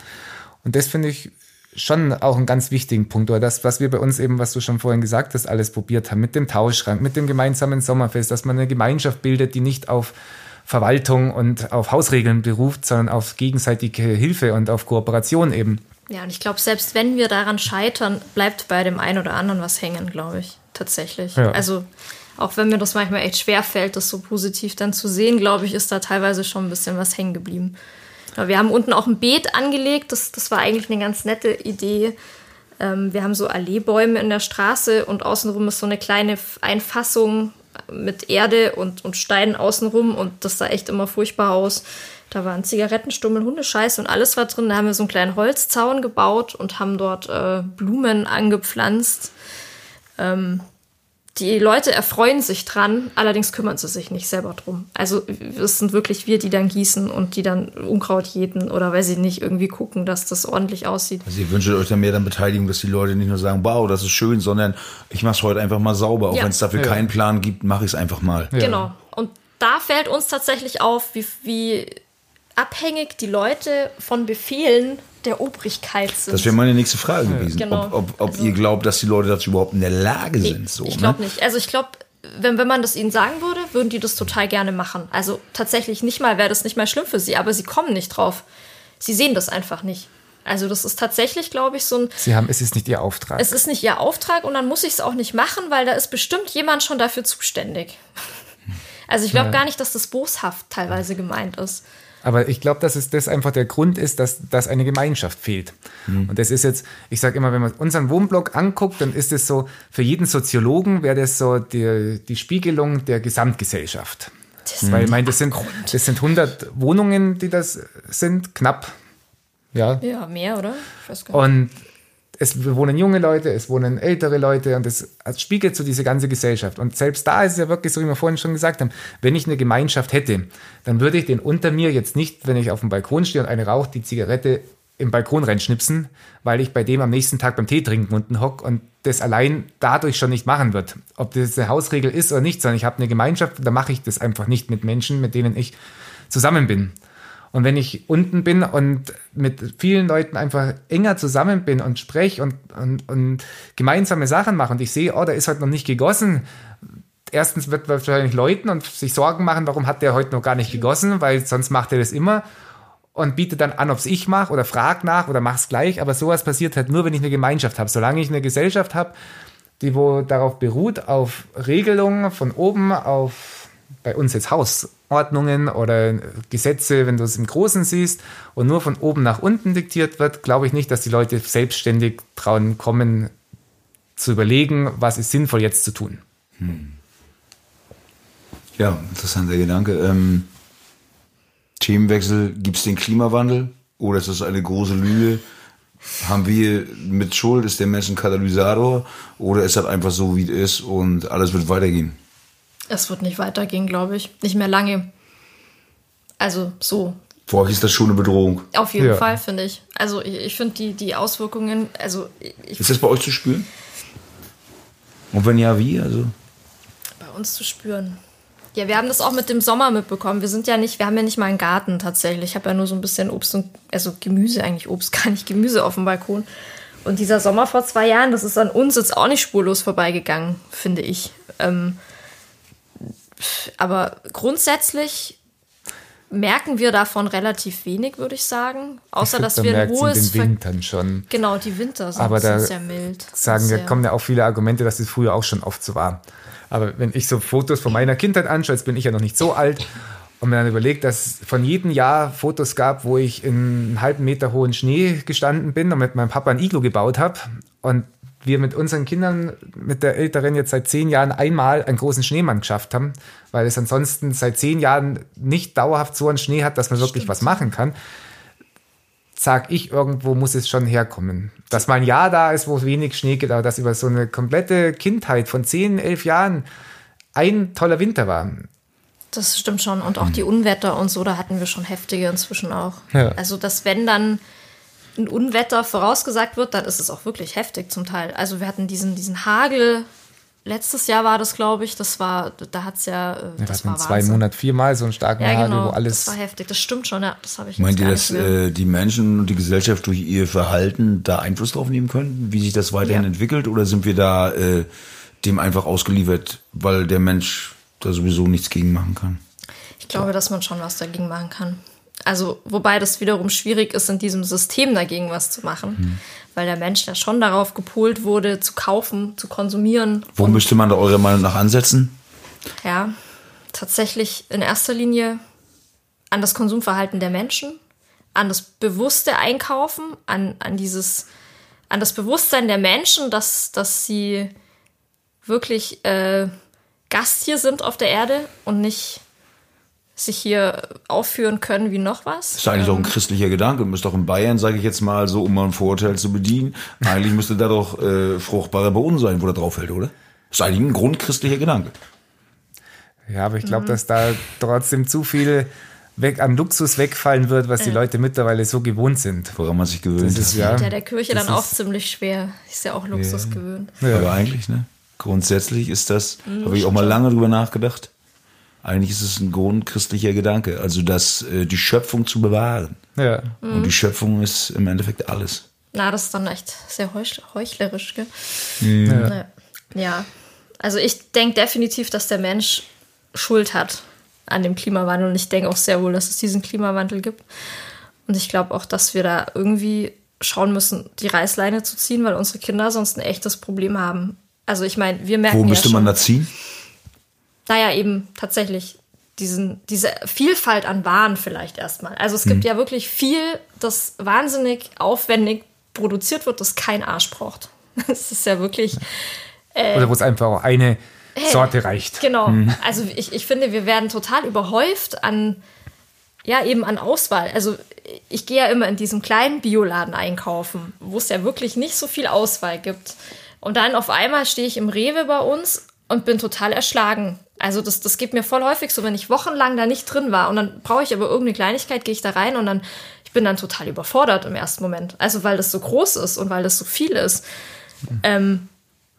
Und das finde ich schon auch einen ganz wichtigen Punkt, oder das, was wir bei uns eben, was du schon vorhin gesagt hast, alles probiert haben, mit dem Tauschschrank, mit dem gemeinsamen Sommerfest, dass man eine Gemeinschaft bildet, die nicht auf Verwaltung und auf Hausregeln beruft, sondern auf gegenseitige Hilfe und auf Kooperation eben. Ja, und ich glaube, selbst wenn wir daran scheitern, bleibt bei dem einen oder anderen was hängen, glaube ich, tatsächlich. Ja. Also auch wenn mir das manchmal echt schwer fällt, das so positiv dann zu sehen, glaube ich, ist da teilweise schon ein bisschen was hängen geblieben. Wir haben unten auch ein Beet angelegt. Das, das war eigentlich eine ganz nette Idee. Ähm, wir haben so Alleebäume in der Straße und außenrum ist so eine kleine Einfassung mit Erde und, und Steinen außenrum und das sah echt immer furchtbar aus. Da waren Zigarettenstummel, Hundescheiß und alles war drin. Da haben wir so einen kleinen Holzzaun gebaut und haben dort äh, Blumen angepflanzt. Ähm, die Leute erfreuen sich dran, allerdings kümmern sie sich nicht selber drum. Also es sind wirklich wir, die dann gießen und die dann Unkraut jäten oder weil sie nicht irgendwie gucken, dass das ordentlich aussieht. Also ihr wünscht euch dann mehr dann Beteiligung, dass die Leute nicht nur sagen, wow, das ist schön, sondern ich mache es heute einfach mal sauber. Auch ja. wenn es dafür ja. keinen Plan gibt, mache ich es einfach mal. Ja. Genau. Und da fällt uns tatsächlich auf, wie, wie abhängig die Leute von Befehlen der Obrigkeit sind. Das wäre meine nächste Frage gewesen. Genau. Ob, ob, ob also, ihr glaubt, dass die Leute dazu überhaupt in der Lage sind. So, ich glaube ne? nicht. Also ich glaube, wenn, wenn man das ihnen sagen würde, würden die das total gerne machen. Also tatsächlich nicht mal, wäre das nicht mal schlimm für sie, aber sie kommen nicht drauf. Sie sehen das einfach nicht. Also das ist tatsächlich, glaube ich, so ein. Sie haben, es ist nicht Ihr Auftrag. Es ist nicht Ihr Auftrag und dann muss ich es auch nicht machen, weil da ist bestimmt jemand schon dafür zuständig. Also ich glaube ja. gar nicht, dass das boshaft teilweise gemeint ist. Aber ich glaube, dass es das einfach der Grund ist, dass, dass eine Gemeinschaft fehlt. Mhm. Und das ist jetzt, ich sage immer, wenn man unseren Wohnblock anguckt, dann ist es so, für jeden Soziologen wäre das so die, die Spiegelung der Gesamtgesellschaft. Das Weil ich meine, das sind, das sind 100 Wohnungen, die das sind, knapp. Ja, ja mehr, oder? Ich weiß gar nicht. Und es wohnen junge Leute, es wohnen ältere Leute und es spiegelt so diese ganze Gesellschaft. Und selbst da ist es ja wirklich so, wie wir vorhin schon gesagt haben, wenn ich eine Gemeinschaft hätte, dann würde ich den unter mir jetzt nicht, wenn ich auf dem Balkon stehe und eine raucht, die Zigarette im Balkon reinschnipsen, weil ich bei dem am nächsten Tag beim Tee trinken unten hock und das allein dadurch schon nicht machen wird. Ob das eine Hausregel ist oder nicht, sondern ich habe eine Gemeinschaft, da mache ich das einfach nicht mit Menschen, mit denen ich zusammen bin. Und wenn ich unten bin und mit vielen Leuten einfach enger zusammen bin und spreche und, und, und gemeinsame Sachen mache und ich sehe, oh, da ist heute noch nicht gegossen, erstens wird wahrscheinlich Leuten und sich Sorgen machen, warum hat der heute noch gar nicht gegossen, weil sonst macht er das immer und bietet dann an, ob es ich mache oder fragt nach oder mach's gleich. Aber sowas passiert halt nur, wenn ich eine Gemeinschaft habe. Solange ich eine Gesellschaft habe, die wo darauf beruht, auf Regelungen von oben, auf bei uns jetzt Hausordnungen oder Gesetze, wenn du es im Großen siehst und nur von oben nach unten diktiert wird, glaube ich nicht, dass die Leute selbstständig trauen kommen zu überlegen, was ist sinnvoll jetzt zu tun. Hm. Ja, interessanter Gedanke. Ähm, Themenwechsel, gibt es den Klimawandel oder ist das eine große Lüge? Haben wir mit Schuld, ist der Mensch ein Katalysator oder ist das einfach so, wie es ist und alles wird weitergehen? Es wird nicht weitergehen, glaube ich. Nicht mehr lange. Also so. Für euch ist das schon eine Bedrohung. Auf jeden ja. Fall, finde ich. Also ich, ich finde die, die Auswirkungen, also ich, Ist das bei euch zu spüren? Und wenn ja, wie? Also? Bei uns zu spüren. Ja, wir haben das auch mit dem Sommer mitbekommen. Wir sind ja nicht, wir haben ja nicht mal einen Garten tatsächlich. Ich habe ja nur so ein bisschen Obst und, also Gemüse eigentlich, Obst, gar nicht Gemüse auf dem Balkon. Und dieser Sommer vor zwei Jahren, das ist an uns jetzt auch nicht spurlos vorbeigegangen, finde ich. Ähm, aber grundsätzlich merken wir davon relativ wenig, würde ich sagen. Außer, ich dass wir ein hohes. In den Wintern schon. Genau, die Winter sind, Aber da sehr mild. Sagen, da kommen ja auch viele Argumente, dass es früher auch schon oft so war. Aber wenn ich so Fotos von meiner Kindheit anschaue, jetzt bin ich ja noch nicht so alt, und mir dann überlegt, dass es von jedem Jahr Fotos gab, wo ich in einem halben Meter hohen Schnee gestanden bin und mit meinem Papa ein Iglo gebaut habe. Und wir mit unseren Kindern, mit der Älteren jetzt seit zehn Jahren einmal einen großen Schneemann geschafft haben, weil es ansonsten seit zehn Jahren nicht dauerhaft so einen Schnee hat, dass man wirklich Stimmt. was machen kann, sag ich, irgendwo muss es schon herkommen. Dass mal ein Jahr da ist, wo wenig Schnee geht, aber dass über so eine komplette Kindheit von zehn, elf Jahren ein toller Winter war. Das stimmt schon. Und auch die Unwetter und so, da hatten wir schon heftige inzwischen auch. Ja. Also, dass wenn dann ein Unwetter vorausgesagt wird, dann ist es auch wirklich heftig zum Teil. Also wir hatten diesen, diesen Hagel, letztes Jahr war das, glaube ich, das war, da hat es ja, äh, ja, das war zwei Monate viermal so einen starken ja, genau, Hagel, wo alles... das war heftig, das stimmt schon, ja, das habe ich Meint ihr, dass äh, die Menschen und die Gesellschaft durch ihr Verhalten da Einfluss drauf nehmen können, wie sich das weiterhin ja. entwickelt, oder sind wir da äh, dem einfach ausgeliefert, weil der Mensch da sowieso nichts gegen machen kann? Ich glaube, dass man schon was dagegen machen kann. Also, wobei das wiederum schwierig ist, in diesem System dagegen was zu machen, mhm. weil der Mensch ja schon darauf gepolt wurde, zu kaufen, zu konsumieren. Wo müsste man da eurer Meinung nach ansetzen? Ja, tatsächlich in erster Linie an das Konsumverhalten der Menschen, an das bewusste Einkaufen, an, an dieses, an das Bewusstsein der Menschen, dass, dass sie wirklich äh, Gast hier sind auf der Erde und nicht sich hier aufführen können wie noch was. Das ist eigentlich ähm, auch ein christlicher Gedanke. Müsste doch in Bayern, sage ich jetzt mal, so um mal ein Vorurteil zu bedienen, eigentlich müsste da doch äh, fruchtbarer Boden sein, wo der drauf fällt, oder? Das ist eigentlich ein grundchristlicher Gedanke. Ja, aber ich glaube, mhm. dass da trotzdem zu viel weg, an Luxus wegfallen wird, was die Leute mittlerweile so gewohnt sind. Woran man sich gewöhnt. Das ist ja, ja der Kirche dann auch ziemlich schwer. Ist ja auch Luxus ja. gewöhnt. Ja. Aber eigentlich, ne? Grundsätzlich ist das, mhm, habe ich auch mal lange drüber nachgedacht eigentlich ist es ein grundchristlicher Gedanke, also das, äh, die Schöpfung zu bewahren. Ja. Mhm. Und die Schöpfung ist im Endeffekt alles. Na, das ist dann echt sehr heuchlerisch, gell? Mhm. Ja. ja. Also ich denke definitiv, dass der Mensch Schuld hat an dem Klimawandel. Und ich denke auch sehr wohl, dass es diesen Klimawandel gibt. Und ich glaube auch, dass wir da irgendwie schauen müssen, die Reißleine zu ziehen, weil unsere Kinder sonst ein echtes Problem haben. Also ich meine, wir merken. Wo müsste ja man da ziehen? Naja, eben tatsächlich diesen, diese Vielfalt an Waren vielleicht erstmal. Also es gibt mhm. ja wirklich viel, das wahnsinnig aufwendig produziert wird, das kein Arsch braucht. Das ist ja wirklich. Äh, Oder wo es einfach auch eine Sorte reicht. Genau. Mhm. Also ich, ich finde, wir werden total überhäuft an, ja, eben an Auswahl. Also ich gehe ja immer in diesem kleinen Bioladen einkaufen, wo es ja wirklich nicht so viel Auswahl gibt. Und dann auf einmal stehe ich im Rewe bei uns und bin total erschlagen. Also das, das geht mir voll häufig so, wenn ich wochenlang da nicht drin war und dann brauche ich aber irgendeine Kleinigkeit, gehe ich da rein und dann, ich bin dann total überfordert im ersten Moment. Also weil das so groß ist und weil das so viel ist. Mhm. Ähm,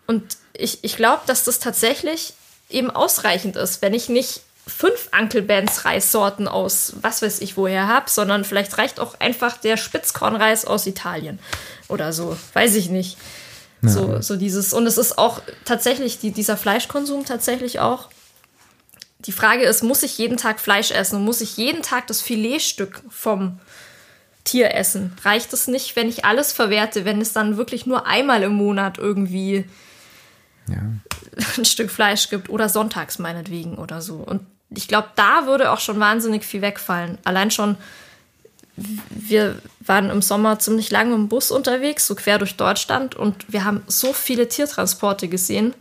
und ich, ich glaube, dass das tatsächlich eben ausreichend ist, wenn ich nicht fünf Uncle Ben's Reissorten aus was weiß ich woher habe, sondern vielleicht reicht auch einfach der Spitzkornreis aus Italien oder so, weiß ich nicht. Ja. So, so dieses, und es ist auch tatsächlich die, dieser Fleischkonsum tatsächlich auch. Die Frage ist, muss ich jeden Tag Fleisch essen und muss ich jeden Tag das Filetstück vom Tier essen? Reicht es nicht, wenn ich alles verwerte, wenn es dann wirklich nur einmal im Monat irgendwie ja. ein Stück Fleisch gibt oder sonntags meinetwegen oder so. Und ich glaube, da würde auch schon wahnsinnig viel wegfallen. Allein schon, wir waren im Sommer ziemlich lange im Bus unterwegs, so quer durch Deutschland, und wir haben so viele Tiertransporte gesehen,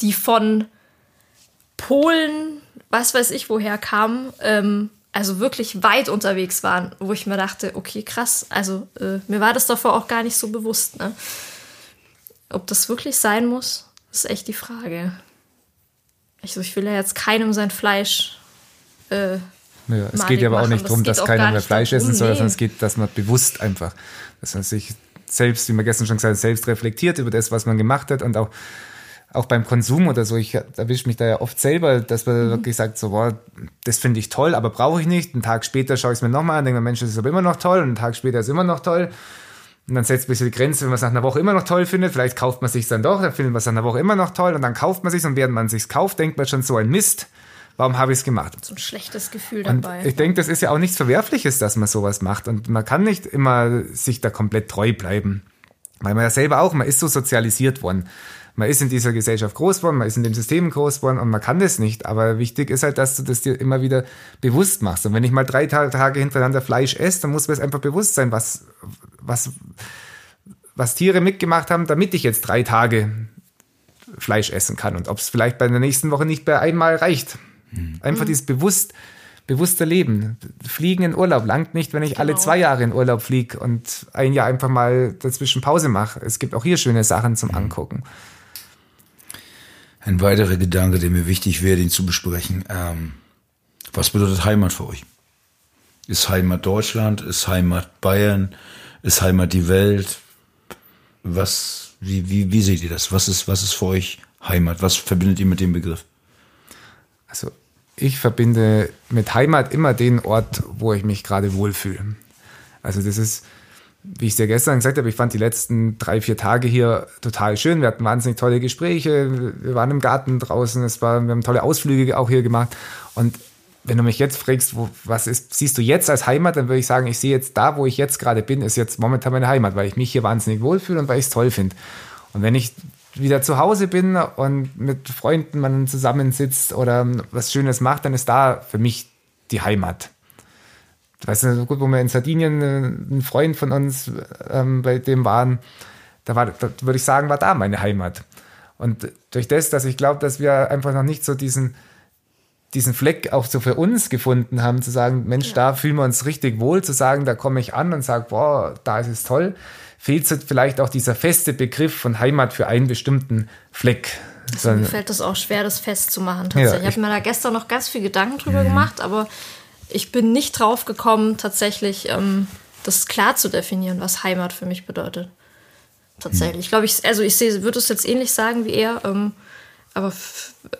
die von Polen, was weiß ich woher kamen, ähm, also wirklich weit unterwegs waren, wo ich mir dachte, okay, krass, also äh, mir war das davor auch gar nicht so bewusst, ne? Ob das wirklich sein muss. Ist echt die Frage. Ich, ich will ja jetzt keinem sein Fleisch. Äh, ja, es geht ja aber auch nicht darum, das dass keiner mehr Fleisch essen soll, sondern es geht, dass man bewusst einfach, dass man sich selbst, wie man gestern schon gesagt hat, selbst reflektiert über das, was man gemacht hat und auch, auch beim Konsum oder so. Ich erwische mich da ja oft selber, dass man mhm. wirklich sagt, so, boah, das finde ich toll, aber brauche ich nicht. Einen Tag später schaue ich es mir nochmal an, denke mir, Mensch, das ist aber immer noch toll und einen Tag später ist es immer noch toll. Und dann setzt man sich die Grenze, wenn man es nach einer Woche immer noch toll findet. Vielleicht kauft man sich dann doch, dann findet man es nach einer Woche immer noch toll und dann kauft man sich und während man sich kauft, denkt man schon so ein Mist. Warum habe ich es gemacht? So ein schlechtes Gefühl dabei. Und ich denke, das ist ja auch nichts Verwerfliches, dass man sowas macht. Und man kann nicht immer sich da komplett treu bleiben. Weil man ja selber auch, man ist so sozialisiert worden man ist in dieser Gesellschaft groß geworden, man ist in dem System groß geworden und man kann das nicht. Aber wichtig ist halt, dass du das dir immer wieder bewusst machst. Und wenn ich mal drei Tage hintereinander Fleisch esse, dann muss mir es einfach bewusst sein, was, was, was Tiere mitgemacht haben, damit ich jetzt drei Tage Fleisch essen kann. Und ob es vielleicht bei der nächsten Woche nicht bei einmal reicht. Mhm. Einfach dieses bewusst, bewusster Leben. Fliegen in Urlaub langt nicht, wenn ich genau. alle zwei Jahre in Urlaub fliege und ein Jahr einfach mal dazwischen Pause mache. Es gibt auch hier schöne Sachen zum mhm. Angucken. Ein weiterer Gedanke, der mir wichtig wäre, den zu besprechen. Ähm, was bedeutet Heimat für euch? Ist Heimat Deutschland? Ist Heimat Bayern? Ist Heimat die Welt? Was, wie, wie, wie seht ihr das? Was ist, was ist für euch Heimat? Was verbindet ihr mit dem Begriff? Also, ich verbinde mit Heimat immer den Ort, wo ich mich gerade wohlfühle. Also, das ist, wie ich es dir gestern gesagt habe, ich fand die letzten drei, vier Tage hier total schön. Wir hatten wahnsinnig tolle Gespräche. Wir waren im Garten draußen. Es war, wir haben tolle Ausflüge auch hier gemacht. Und wenn du mich jetzt fragst, wo, was ist, siehst du jetzt als Heimat, dann würde ich sagen, ich sehe jetzt da, wo ich jetzt gerade bin, ist jetzt momentan meine Heimat, weil ich mich hier wahnsinnig wohlfühle und weil ich es toll finde. Und wenn ich wieder zu Hause bin und mit Freunden man zusammensitzt oder was Schönes macht, dann ist da für mich die Heimat weißt du, gut, wo wir in Sardinien äh, ein Freund von uns ähm, bei dem waren, da war, da würde ich sagen, war da meine Heimat. Und durch das, dass ich glaube, dass wir einfach noch nicht so diesen, diesen Fleck auch so für uns gefunden haben, zu sagen, Mensch, ja. da fühlen wir uns richtig wohl, zu sagen, da komme ich an und sage, boah, da ist es toll, fehlt vielleicht auch dieser feste Begriff von Heimat für einen bestimmten Fleck. Also mir fällt das auch schwer, das festzumachen. Tatsächlich. Ja, ich, ich habe mir da gestern noch ganz viel Gedanken drüber mhm. gemacht, aber ich bin nicht drauf gekommen, tatsächlich ähm, das klar zu definieren, was Heimat für mich bedeutet. Tatsächlich. Ich glaube, ich, also ich sehe, würde es jetzt ähnlich sagen wie er, ähm, aber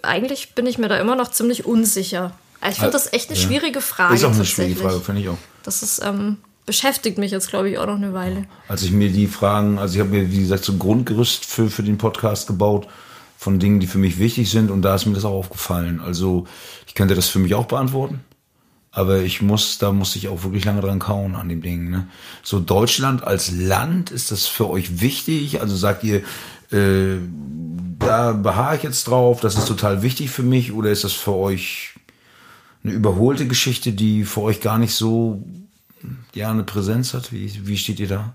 eigentlich bin ich mir da immer noch ziemlich unsicher. Also ich finde das echt eine schwierige Frage. Ist auch eine schwierige Frage, finde ich auch. Das ist, ähm, beschäftigt mich jetzt, glaube ich, auch noch eine Weile. Als ich mir die Fragen, also ich habe mir, wie gesagt, so ein Grundgerüst für, für den Podcast gebaut von Dingen, die für mich wichtig sind und da ist mir das auch aufgefallen. Also ich könnte das für mich auch beantworten aber ich muss, da muss ich auch wirklich lange dran kauen an dem Ding. Ne? So Deutschland als Land, ist das für euch wichtig? Also sagt ihr, äh, da beharre ich jetzt drauf, das ist total wichtig für mich, oder ist das für euch eine überholte Geschichte, die für euch gar nicht so ja eine Präsenz hat? Wie, wie steht ihr da?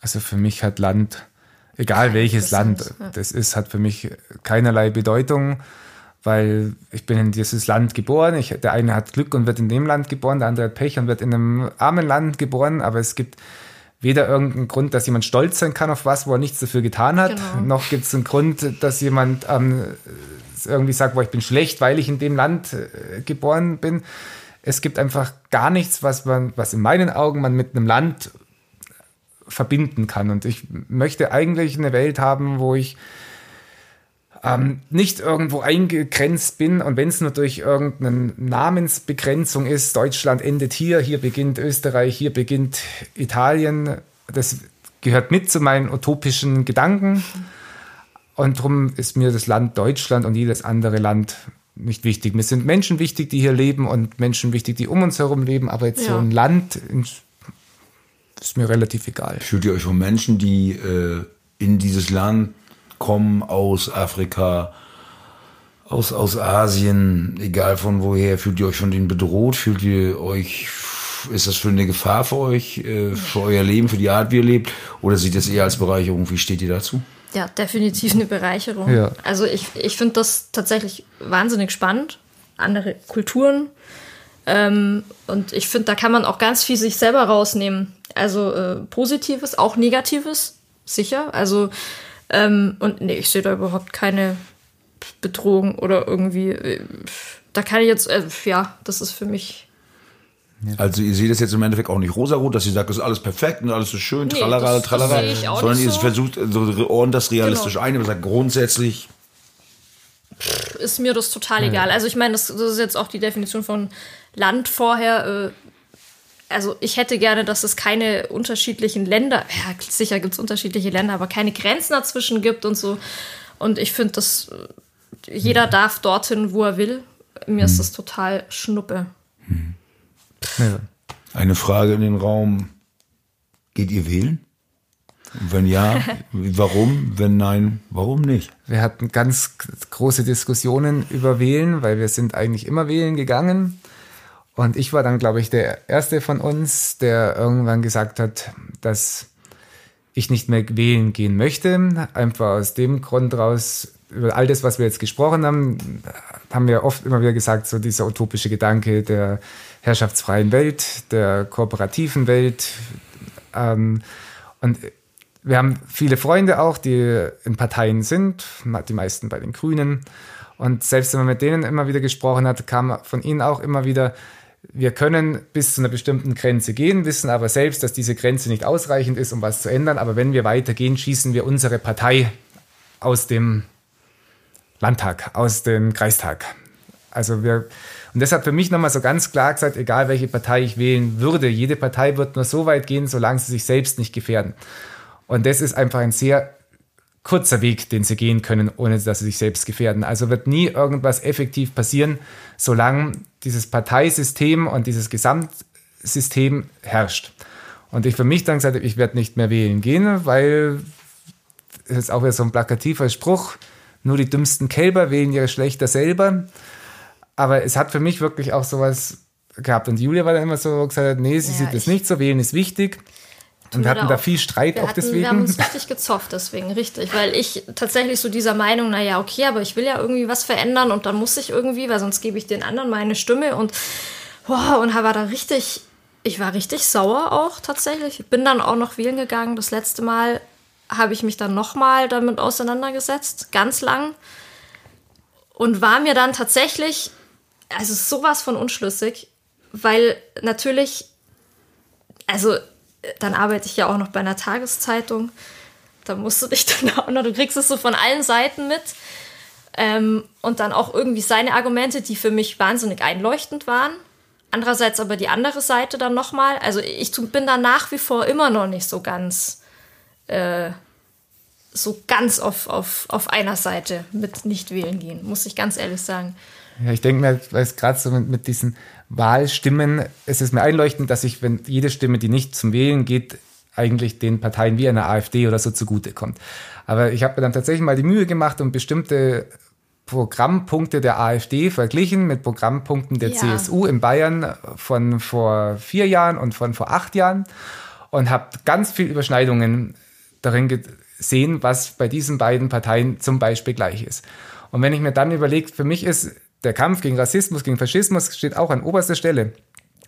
Also für mich hat Land, egal welches Land das ist, hat für mich keinerlei Bedeutung, weil ich bin in dieses Land geboren. Ich, der eine hat Glück und wird in dem Land geboren, der andere hat Pech und wird in einem armen Land geboren, aber es gibt weder irgendeinen Grund, dass jemand stolz sein kann auf was, wo er nichts dafür getan hat, genau. noch gibt es einen Grund, dass jemand ähm, irgendwie sagt, wo ich bin schlecht, weil ich in dem Land äh, geboren bin. Es gibt einfach gar nichts, was man, was in meinen Augen man mit einem Land verbinden kann. Und ich möchte eigentlich eine Welt haben, wo ich ähm, nicht irgendwo eingegrenzt bin und wenn es nur durch irgendeine Namensbegrenzung ist, Deutschland endet hier, hier beginnt Österreich, hier beginnt Italien, das gehört mit zu meinen utopischen Gedanken. Und darum ist mir das Land Deutschland und jedes andere Land nicht wichtig. Mir sind Menschen wichtig, die hier leben und Menschen wichtig, die um uns herum leben, aber jetzt ja. so ein Land ist mir relativ egal. Fühlt ihr euch von Menschen, die äh, in dieses Land kommen aus Afrika, aus, aus Asien, egal von woher, fühlt ihr euch von denen bedroht? Fühlt ihr euch, ist das für eine Gefahr für euch, äh, für euer Leben, für die Art, wie ihr lebt? Oder sieht das eher als Bereicherung? Wie steht ihr dazu? Ja, definitiv eine Bereicherung. Ja. Also ich, ich finde das tatsächlich wahnsinnig spannend. Andere Kulturen. Ähm, und ich finde, da kann man auch ganz viel sich selber rausnehmen. Also äh, Positives, auch Negatives, sicher. Also ähm, und nee, ich sehe da überhaupt keine Bedrohung oder irgendwie. Äh, da kann ich jetzt, äh, ja, das ist für mich. Also ihr seht es jetzt im Endeffekt auch nicht rosarot, dass ihr sagt, das ist alles perfekt und alles so schön, nee, tralala, tralala, sondern ihr so. versucht, so ordnet das realistisch genau. ein, aber sagt grundsätzlich ist mir das total egal. Also ich meine, das, das, ist jetzt auch die Definition von Land vorher. Äh, also ich hätte gerne, dass es keine unterschiedlichen Länder, ja, sicher gibt es unterschiedliche Länder, aber keine Grenzen dazwischen gibt und so. Und ich finde, dass jeder darf dorthin, wo er will. Mir hm. ist das total schnuppe. Hm. Ja. Eine Frage in den Raum. Geht ihr wählen? Wenn ja, warum? Wenn nein, warum nicht? Wir hatten ganz große Diskussionen über Wählen, weil wir sind eigentlich immer wählen gegangen. Und ich war dann, glaube ich, der Erste von uns, der irgendwann gesagt hat, dass ich nicht mehr wählen gehen möchte. Einfach aus dem Grund raus, über all das, was wir jetzt gesprochen haben, haben wir oft immer wieder gesagt, so dieser utopische Gedanke der herrschaftsfreien Welt, der kooperativen Welt. Ähm, und wir haben viele Freunde auch, die in Parteien sind, die meisten bei den Grünen. Und selbst wenn man mit denen immer wieder gesprochen hat, kam von ihnen auch immer wieder, wir können bis zu einer bestimmten Grenze gehen, wissen aber selbst, dass diese Grenze nicht ausreichend ist, um was zu ändern. Aber wenn wir weitergehen, schießen wir unsere Partei aus dem Landtag, aus dem Kreistag. Also wir, und das hat für mich nochmal so ganz klar gesagt, egal welche Partei ich wählen würde, jede Partei wird nur so weit gehen, solange sie sich selbst nicht gefährden. Und das ist einfach ein sehr kurzer Weg, den sie gehen können, ohne dass sie sich selbst gefährden. Also wird nie irgendwas effektiv passieren, solange dieses Parteisystem und dieses Gesamtsystem herrscht. Und ich für mich dann gesagt habe, ich werde nicht mehr wählen gehen, weil das ist auch wieder so ein plakativer Spruch, nur die dümmsten Kälber wählen ihre Schlechter selber. Aber es hat für mich wirklich auch sowas gehabt. Und Julia war dann immer so gesagt, nee, sie ja, sieht das nicht so, wählen ist wichtig. Und wir hatten da viel Streit wir auch hatten, deswegen. Wir haben uns richtig gezofft deswegen, richtig. Weil ich tatsächlich so dieser Meinung, naja, okay, aber ich will ja irgendwie was verändern und dann muss ich irgendwie, weil sonst gebe ich den anderen meine Stimme und wow, und war da richtig, ich war richtig sauer auch tatsächlich. Ich bin dann auch noch wählen gegangen. Das letzte Mal habe ich mich dann nochmal damit auseinandergesetzt, ganz lang. Und war mir dann tatsächlich, also sowas von unschlüssig, weil natürlich, also dann arbeite ich ja auch noch bei einer Tageszeitung. Da musst du dich dann auch noch, du kriegst es so von allen Seiten mit. Ähm, und dann auch irgendwie seine Argumente, die für mich wahnsinnig einleuchtend waren. Andererseits aber die andere Seite dann nochmal. Also ich bin da nach wie vor immer noch nicht so ganz, äh, so ganz auf, auf, auf einer Seite mit nicht wählen gehen, muss ich ganz ehrlich sagen. Ja, ich denke mir, weil es gerade so mit, mit, diesen Wahlstimmen, es ist mir einleuchtend, dass ich, wenn jede Stimme, die nicht zum Wählen geht, eigentlich den Parteien wie einer AfD oder so zugutekommt. Aber ich habe mir dann tatsächlich mal die Mühe gemacht und bestimmte Programmpunkte der AfD verglichen mit Programmpunkten der ja. CSU in Bayern von vor vier Jahren und von vor acht Jahren und habe ganz viel Überschneidungen darin gesehen, was bei diesen beiden Parteien zum Beispiel gleich ist. Und wenn ich mir dann überlege, für mich ist der Kampf gegen Rassismus, gegen Faschismus steht auch an oberster Stelle.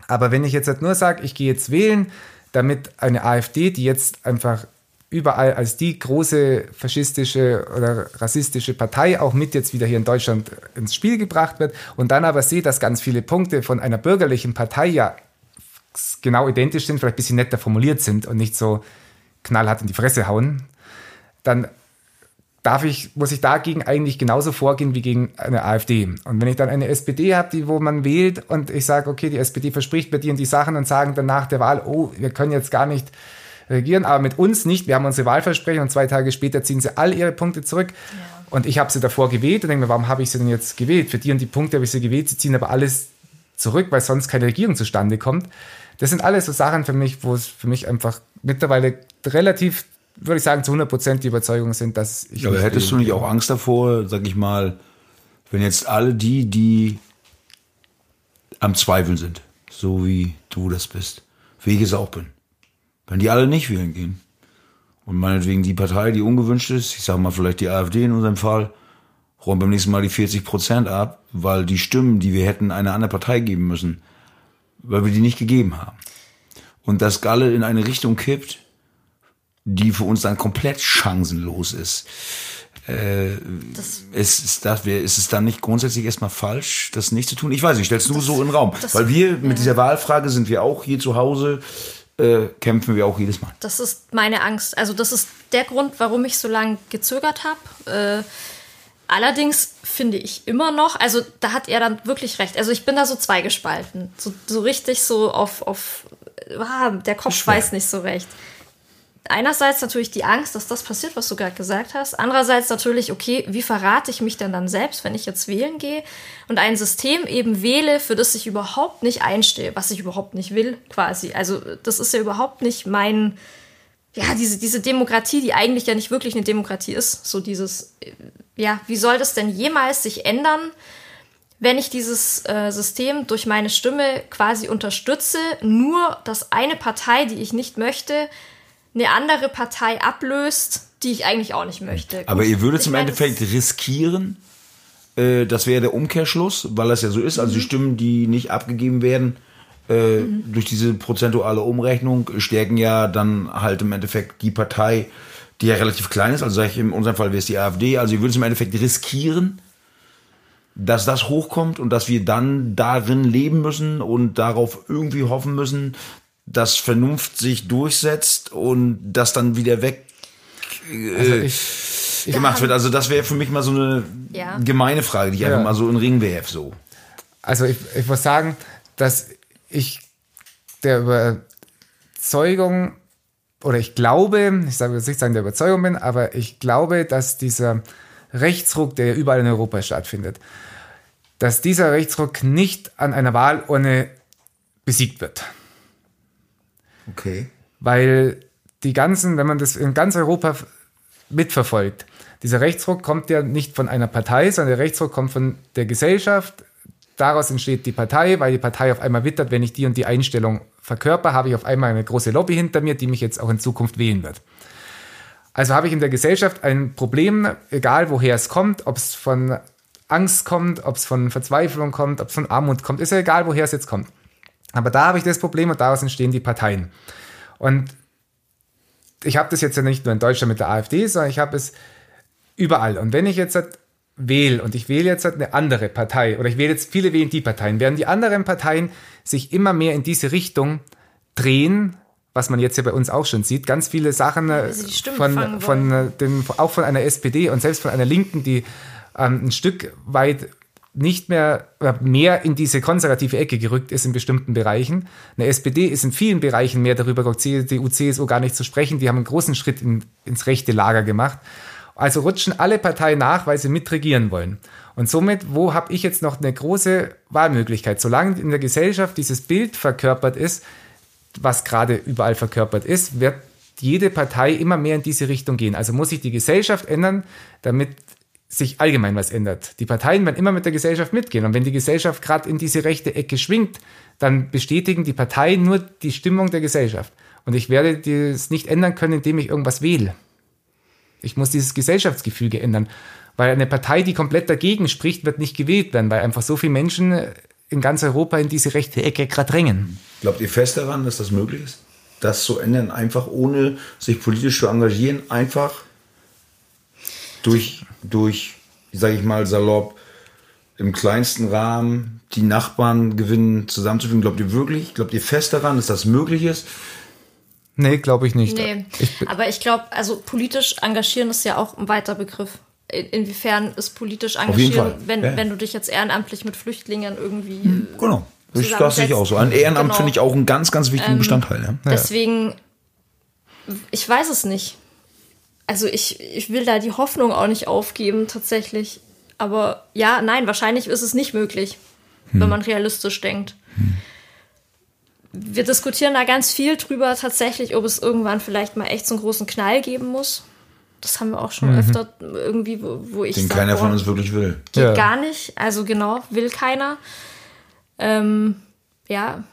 Aber wenn ich jetzt halt nur sage, ich gehe jetzt wählen, damit eine AfD, die jetzt einfach überall als die große faschistische oder rassistische Partei auch mit jetzt wieder hier in Deutschland ins Spiel gebracht wird und dann aber sehe, dass ganz viele Punkte von einer bürgerlichen Partei ja genau identisch sind, vielleicht ein bisschen netter formuliert sind und nicht so knallhart in die Fresse hauen, dann darf ich, muss ich dagegen eigentlich genauso vorgehen wie gegen eine AfD. Und wenn ich dann eine SPD habe, die, wo man wählt und ich sage, okay, die SPD verspricht bei dir und die Sachen und sagen dann nach der Wahl, oh, wir können jetzt gar nicht regieren, aber mit uns nicht, wir haben unsere Wahlversprechen und zwei Tage später ziehen sie all ihre Punkte zurück. Ja. Und ich habe sie davor gewählt und denke mir, warum habe ich sie denn jetzt gewählt? Für die und die Punkte habe ich sie gewählt, sie ziehen aber alles zurück, weil sonst keine Regierung zustande kommt. Das sind alles so Sachen für mich, wo es für mich einfach mittlerweile relativ würde ich sagen, zu 100 Prozent die Überzeugung sind, dass ich. Ja, aber hättest du nicht auch Angst davor, sag ich mal, wenn jetzt alle die, die am Zweifeln sind, so wie du das bist, wie ich es auch bin, wenn die alle nicht wählen gehen und meinetwegen die Partei, die ungewünscht ist, ich sag mal vielleicht die AfD in unserem Fall, räumt beim nächsten Mal die 40 Prozent ab, weil die Stimmen, die wir hätten einer anderen Partei geben müssen, weil wir die nicht gegeben haben. Und das Galle in eine Richtung kippt, die für uns dann komplett chancenlos ist. Äh, ist, ist, das, ist es dann nicht grundsätzlich erstmal falsch, das nicht zu tun? Ich weiß nicht, stellst du das, so in den Raum. Das, Weil wir mit dieser Wahlfrage sind wir auch hier zu Hause, äh, kämpfen wir auch jedes Mal. Das ist meine Angst. Also das ist der Grund, warum ich so lange gezögert habe. Äh, allerdings finde ich immer noch, also da hat er dann wirklich recht. Also ich bin da so zweigespalten. So, so richtig so auf, auf ah, der Kopf weiß nicht so recht einerseits natürlich die Angst, dass das passiert, was du gerade gesagt hast. Andererseits natürlich, okay, wie verrate ich mich denn dann selbst, wenn ich jetzt wählen gehe und ein System eben wähle, für das ich überhaupt nicht einstehe, was ich überhaupt nicht will, quasi. Also das ist ja überhaupt nicht mein, ja, diese, diese Demokratie, die eigentlich ja nicht wirklich eine Demokratie ist. So dieses, ja, wie soll das denn jemals sich ändern? wenn ich dieses äh, System durch meine Stimme quasi unterstütze, nur dass eine Partei, die ich nicht möchte, eine andere Partei ablöst, die ich eigentlich auch nicht möchte. Aber ihr würdet im Endeffekt riskieren, äh, das wäre der Umkehrschluss, weil das ja so ist, also die mhm. Stimmen, die nicht abgegeben werden, äh, mhm. durch diese prozentuale Umrechnung stärken ja dann halt im Endeffekt die Partei, die ja relativ klein ist, also sage ich in unserem Fall wäre es die AfD, also ihr würdet im Endeffekt riskieren, dass das hochkommt und dass wir dann darin leben müssen und darauf irgendwie hoffen müssen, dass Vernunft sich durchsetzt und das dann wieder weg äh, also ich, ich gemacht wird. Also das wäre für mich mal so eine ja. gemeine Frage, die ich ja. einfach mal so in den Ring werfe. So. Also ich, ich muss sagen, dass ich der Überzeugung oder ich glaube, ich sage jetzt nicht sagen der Überzeugung bin, aber ich glaube, dass dieser Rechtsruck, der überall in Europa stattfindet, dass dieser Rechtsruck nicht an einer Wahlurne besiegt wird. Okay. Weil die ganzen, wenn man das in ganz Europa mitverfolgt, dieser Rechtsruck kommt ja nicht von einer Partei, sondern der Rechtsruck kommt von der Gesellschaft. Daraus entsteht die Partei, weil die Partei auf einmal wittert, wenn ich die und die Einstellung verkörper, habe ich auf einmal eine große Lobby hinter mir, die mich jetzt auch in Zukunft wählen wird. Also habe ich in der Gesellschaft ein Problem, egal woher es kommt, ob es von Angst kommt, ob es von Verzweiflung kommt, ob es von Armut kommt, ist ja egal, woher es jetzt kommt. Aber da habe ich das Problem und daraus entstehen die Parteien. Und ich habe das jetzt ja nicht nur in Deutschland mit der AfD, sondern ich habe es überall. Und wenn ich jetzt wähle und ich wähle jetzt eine andere Partei oder ich wähle jetzt viele wählen die Parteien, werden die anderen Parteien sich immer mehr in diese Richtung drehen, was man jetzt ja bei uns auch schon sieht. Ganz viele Sachen ja, von, von dem, auch von einer SPD und selbst von einer Linken, die ähm, ein Stück weit nicht mehr mehr in diese konservative Ecke gerückt ist in bestimmten Bereichen. Eine SPD ist in vielen Bereichen mehr darüber, CDU, CSU gar nicht zu sprechen. Die haben einen großen Schritt in, ins rechte Lager gemacht. Also rutschen alle Parteien nach, weil sie mitregieren wollen. Und somit, wo habe ich jetzt noch eine große Wahlmöglichkeit? Solange in der Gesellschaft dieses Bild verkörpert ist, was gerade überall verkörpert ist, wird jede Partei immer mehr in diese Richtung gehen. Also muss sich die Gesellschaft ändern, damit sich allgemein was ändert. Die Parteien werden immer mit der Gesellschaft mitgehen. Und wenn die Gesellschaft gerade in diese rechte Ecke schwingt, dann bestätigen die Parteien nur die Stimmung der Gesellschaft. Und ich werde das nicht ändern können, indem ich irgendwas wähle. Ich muss dieses Gesellschaftsgefüge ändern. Weil eine Partei, die komplett dagegen spricht, wird nicht gewählt werden, weil einfach so viele Menschen in ganz Europa in diese rechte Ecke gerade drängen. Glaubt ihr fest daran, dass das möglich ist? Das zu ändern, einfach ohne sich politisch zu engagieren, einfach durch, durch sage ich mal, salopp, im kleinsten Rahmen die Nachbarn gewinnen, zusammenzuführen. Glaubt ihr wirklich? Glaubt ihr fest daran, dass das möglich ist? Nee, glaube ich nicht. Nee. Ich aber ich glaube, also politisch engagieren ist ja auch ein weiter Begriff. Inwiefern ist politisch engagieren, wenn, ja. wenn du dich jetzt ehrenamtlich mit Flüchtlingen irgendwie. Hm, genau. Ich das sehe ich auch so. Ein Ehrenamt genau. finde ich auch einen ganz, ganz wichtigen ähm, Bestandteil. Ja. Deswegen, ich weiß es nicht. Also ich, ich will da die Hoffnung auch nicht aufgeben, tatsächlich. Aber ja, nein, wahrscheinlich ist es nicht möglich, hm. wenn man realistisch denkt. Hm wir diskutieren da ganz viel drüber tatsächlich, ob es irgendwann vielleicht mal echt so einen großen Knall geben muss. Das haben wir auch schon mhm. öfter irgendwie, wo, wo ich. Den sag, keiner boah, von uns wirklich will. Geht ja. gar nicht. Also genau, will keiner. Ähm, ja.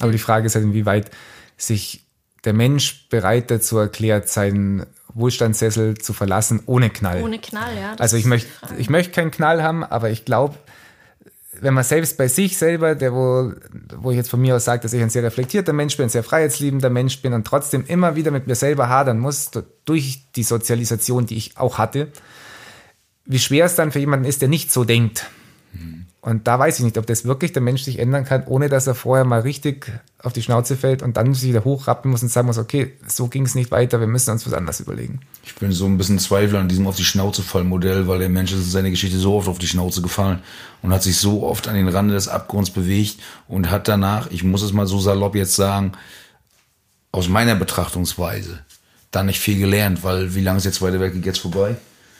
Aber die Frage ist halt, inwieweit sich der Mensch bereit dazu erklärt, seinen Wohlstandssessel zu verlassen ohne Knall. Ohne Knall, ja. Also ich möchte, ich möchte keinen Knall haben, aber ich glaube, wenn man selbst bei sich selber, der wo, wo ich jetzt von mir aus sage, dass ich ein sehr reflektierter Mensch bin, ein sehr freiheitsliebender Mensch bin und trotzdem immer wieder mit mir selber hadern muss, durch die Sozialisation, die ich auch hatte, wie schwer es dann für jemanden ist, der nicht so denkt. Und da weiß ich nicht, ob das wirklich der Mensch sich ändern kann, ohne dass er vorher mal richtig auf die Schnauze fällt und dann sich wieder hochrappen muss und sagen muss, okay, so ging es nicht weiter, wir müssen uns was anderes überlegen. Ich bin so ein bisschen Zweifel an diesem auf die Schnauze fallen Modell, weil der Mensch ist in seiner Geschichte so oft auf die Schnauze gefallen und hat sich so oft an den Rande des Abgrunds bewegt und hat danach, ich muss es mal so salopp jetzt sagen, aus meiner Betrachtungsweise, da nicht viel gelernt, weil wie lange ist der Zweite Weltkrieg jetzt vorbei?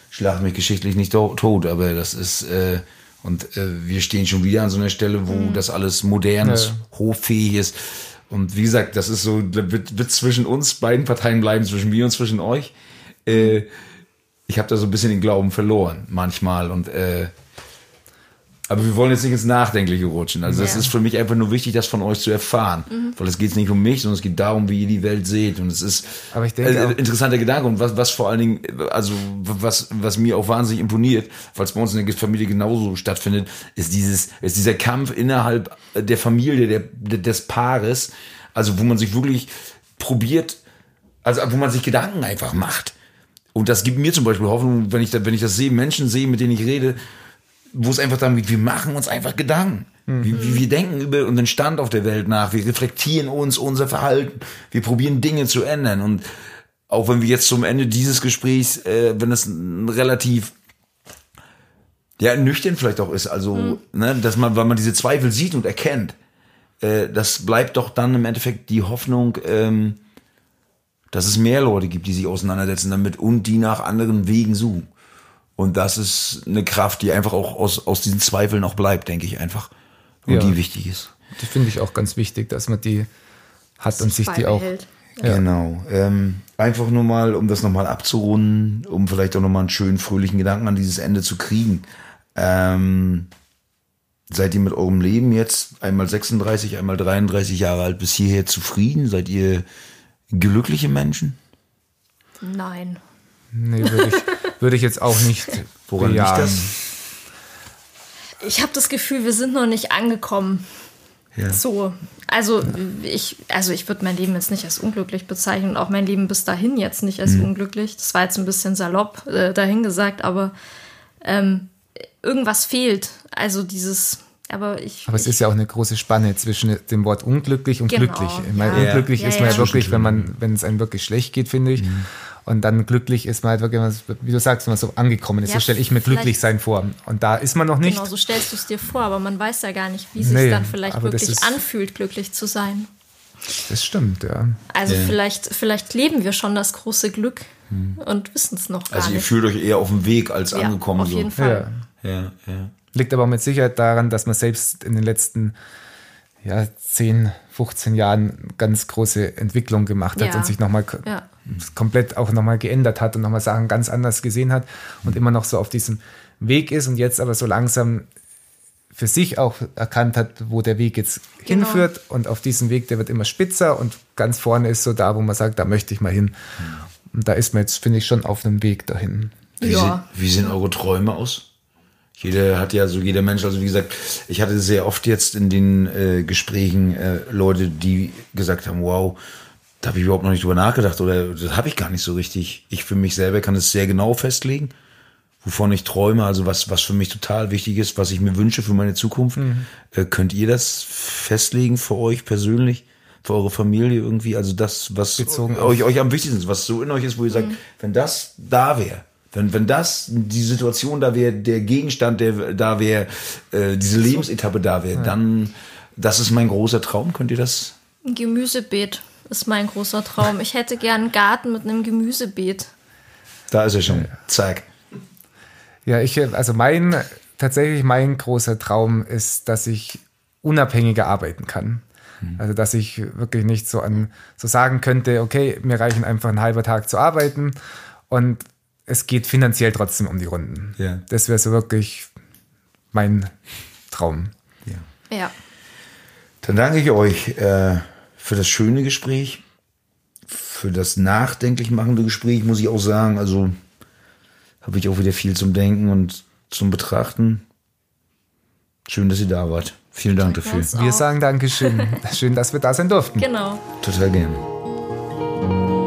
Schlag mich geschichtlich nicht tot, aber das ist... Äh, und äh, wir stehen schon wieder an so einer Stelle, wo mhm. das alles modern ist, ja. hochfähig ist. Und wie gesagt, das ist so, wird, wird zwischen uns beiden Parteien bleiben, zwischen mir und zwischen euch. Äh, ich habe da so ein bisschen den Glauben verloren, manchmal. Und äh, aber wir wollen jetzt nicht ins Nachdenkliche rutschen. Also es ja. ist für mich einfach nur wichtig, das von euch zu erfahren. Mhm. Weil es geht nicht um mich, sondern es geht darum, wie ihr die Welt seht. Und es ist Aber ich denke ein interessanter Gedanke. Und was, was vor allen Dingen, also was, was mir auch wahnsinnig imponiert, weil es bei uns in der Familie genauso stattfindet, ist dieses, ist dieser Kampf innerhalb der Familie, der, des Paares, also wo man sich wirklich probiert, also wo man sich Gedanken einfach macht. Und das gibt mir zum Beispiel Hoffnung, wenn ich, da, wenn ich das sehe, Menschen sehe, mit denen ich rede, wo es einfach darum geht, wir machen uns einfach Gedanken. Mhm. Wir, wir, denken über unseren Stand auf der Welt nach, wir reflektieren uns, unser Verhalten, wir probieren Dinge zu ändern. Und auch wenn wir jetzt zum Ende dieses Gesprächs, äh, wenn es relativ ja, nüchtern vielleicht auch ist, also, mhm. ne, dass man, weil man diese Zweifel sieht und erkennt, äh, das bleibt doch dann im Endeffekt die Hoffnung, ähm, dass es mehr Leute gibt, die sich auseinandersetzen damit und die nach anderen Wegen suchen. Und das ist eine Kraft, die einfach auch aus, aus diesen Zweifeln auch bleibt, denke ich einfach. Und ja. die wichtig ist. Die finde ich auch ganz wichtig, dass man die hat das und sich die auch. Ja. Genau. Ähm, einfach nur mal, um das nochmal abzurunden, um vielleicht auch nochmal einen schönen, fröhlichen Gedanken an dieses Ende zu kriegen. Ähm, seid ihr mit eurem Leben jetzt einmal 36, einmal 33 Jahre alt bis hierher zufrieden? Seid ihr glückliche Menschen? Nein. Nee, würde ich, würde ich jetzt auch nicht. Woran liegt das? Ich habe das Gefühl, wir sind noch nicht angekommen. Ja. So, also ich, also ich würde mein Leben jetzt nicht als unglücklich bezeichnen und auch mein Leben bis dahin jetzt nicht als mhm. unglücklich. Das war jetzt ein bisschen salopp äh, dahingesagt, aber ähm, irgendwas fehlt. Also dieses, aber ich. Aber es ist ja auch eine große Spanne zwischen dem Wort unglücklich und genau, glücklich. Ich meine, ja. unglücklich ja, ist man ja, wirklich, wenn man, wenn es einem wirklich schlecht geht, finde ich. Mhm. Und dann glücklich ist man halt wirklich, wie du sagst, wenn man so angekommen ist. Ja, so stelle ich mir glücklich sein vor. Und da ist man noch nicht. Genau, so stellst du es dir vor, aber man weiß ja gar nicht, wie nee, sich dann vielleicht wirklich anfühlt, glücklich zu sein. Das stimmt, ja. Also ja. vielleicht, vielleicht leben wir schon das große Glück. hm. und wissen es noch gar also nicht. Also ihr fühlt euch eher auf dem Weg als ja, angekommen. Auf so. jeden Fall. Ja. Ja, ja. Liegt aber mit Sicherheit daran, dass man selbst in den letzten ja, 10, 15 Jahren ganz große Entwicklung gemacht hat ja. und sich nochmal ja. Komplett auch nochmal geändert hat und nochmal Sachen ganz anders gesehen hat und immer noch so auf diesem Weg ist und jetzt aber so langsam für sich auch erkannt hat, wo der Weg jetzt genau. hinführt und auf diesem Weg, der wird immer spitzer und ganz vorne ist so da, wo man sagt, da möchte ich mal hin. Und da ist man jetzt, finde ich, schon auf einem Weg dahin. Wie, ja. sie, wie sehen eure Träume aus? Jeder hat ja so, jeder Mensch, also wie gesagt, ich hatte sehr oft jetzt in den äh, Gesprächen äh, Leute, die gesagt haben, wow, da habe ich überhaupt noch nicht drüber nachgedacht oder das habe ich gar nicht so richtig. Ich für mich selber kann es sehr genau festlegen, wovon ich träume, also was, was für mich total wichtig ist, was ich mir wünsche für meine Zukunft. Mhm. Äh, könnt ihr das festlegen für euch persönlich? Für eure Familie irgendwie, also das, was Bezogen euch, euch am wichtigsten ist, was so in euch ist, wo ihr sagt, mhm. wenn das da wäre, wenn, wenn das die Situation da wäre, der Gegenstand, der da wäre, äh, diese Lebensetappe da wäre, ja. dann, das ist mein großer Traum. Könnt ihr das? Ein Gemüsebeet ist mein großer Traum. Ich hätte gern einen Garten mit einem Gemüsebeet. Da ist er schon. Zack. Ja, ich, also mein, tatsächlich mein großer Traum ist, dass ich unabhängiger arbeiten kann. Hm. Also, dass ich wirklich nicht so an, so sagen könnte, okay, mir reichen einfach ein halber Tag zu arbeiten und es geht finanziell trotzdem um die Runden. Ja. Das wäre so wirklich mein Traum. Ja. ja. Dann danke ich euch äh, für das schöne Gespräch, für das nachdenklich machende Gespräch, muss ich auch sagen. Also habe ich auch wieder viel zum Denken und zum Betrachten. Schön, dass ihr da wart. Vielen Dank dafür. Wir sagen Dankeschön. Schön, dass wir da sein durften. Genau. Total gerne.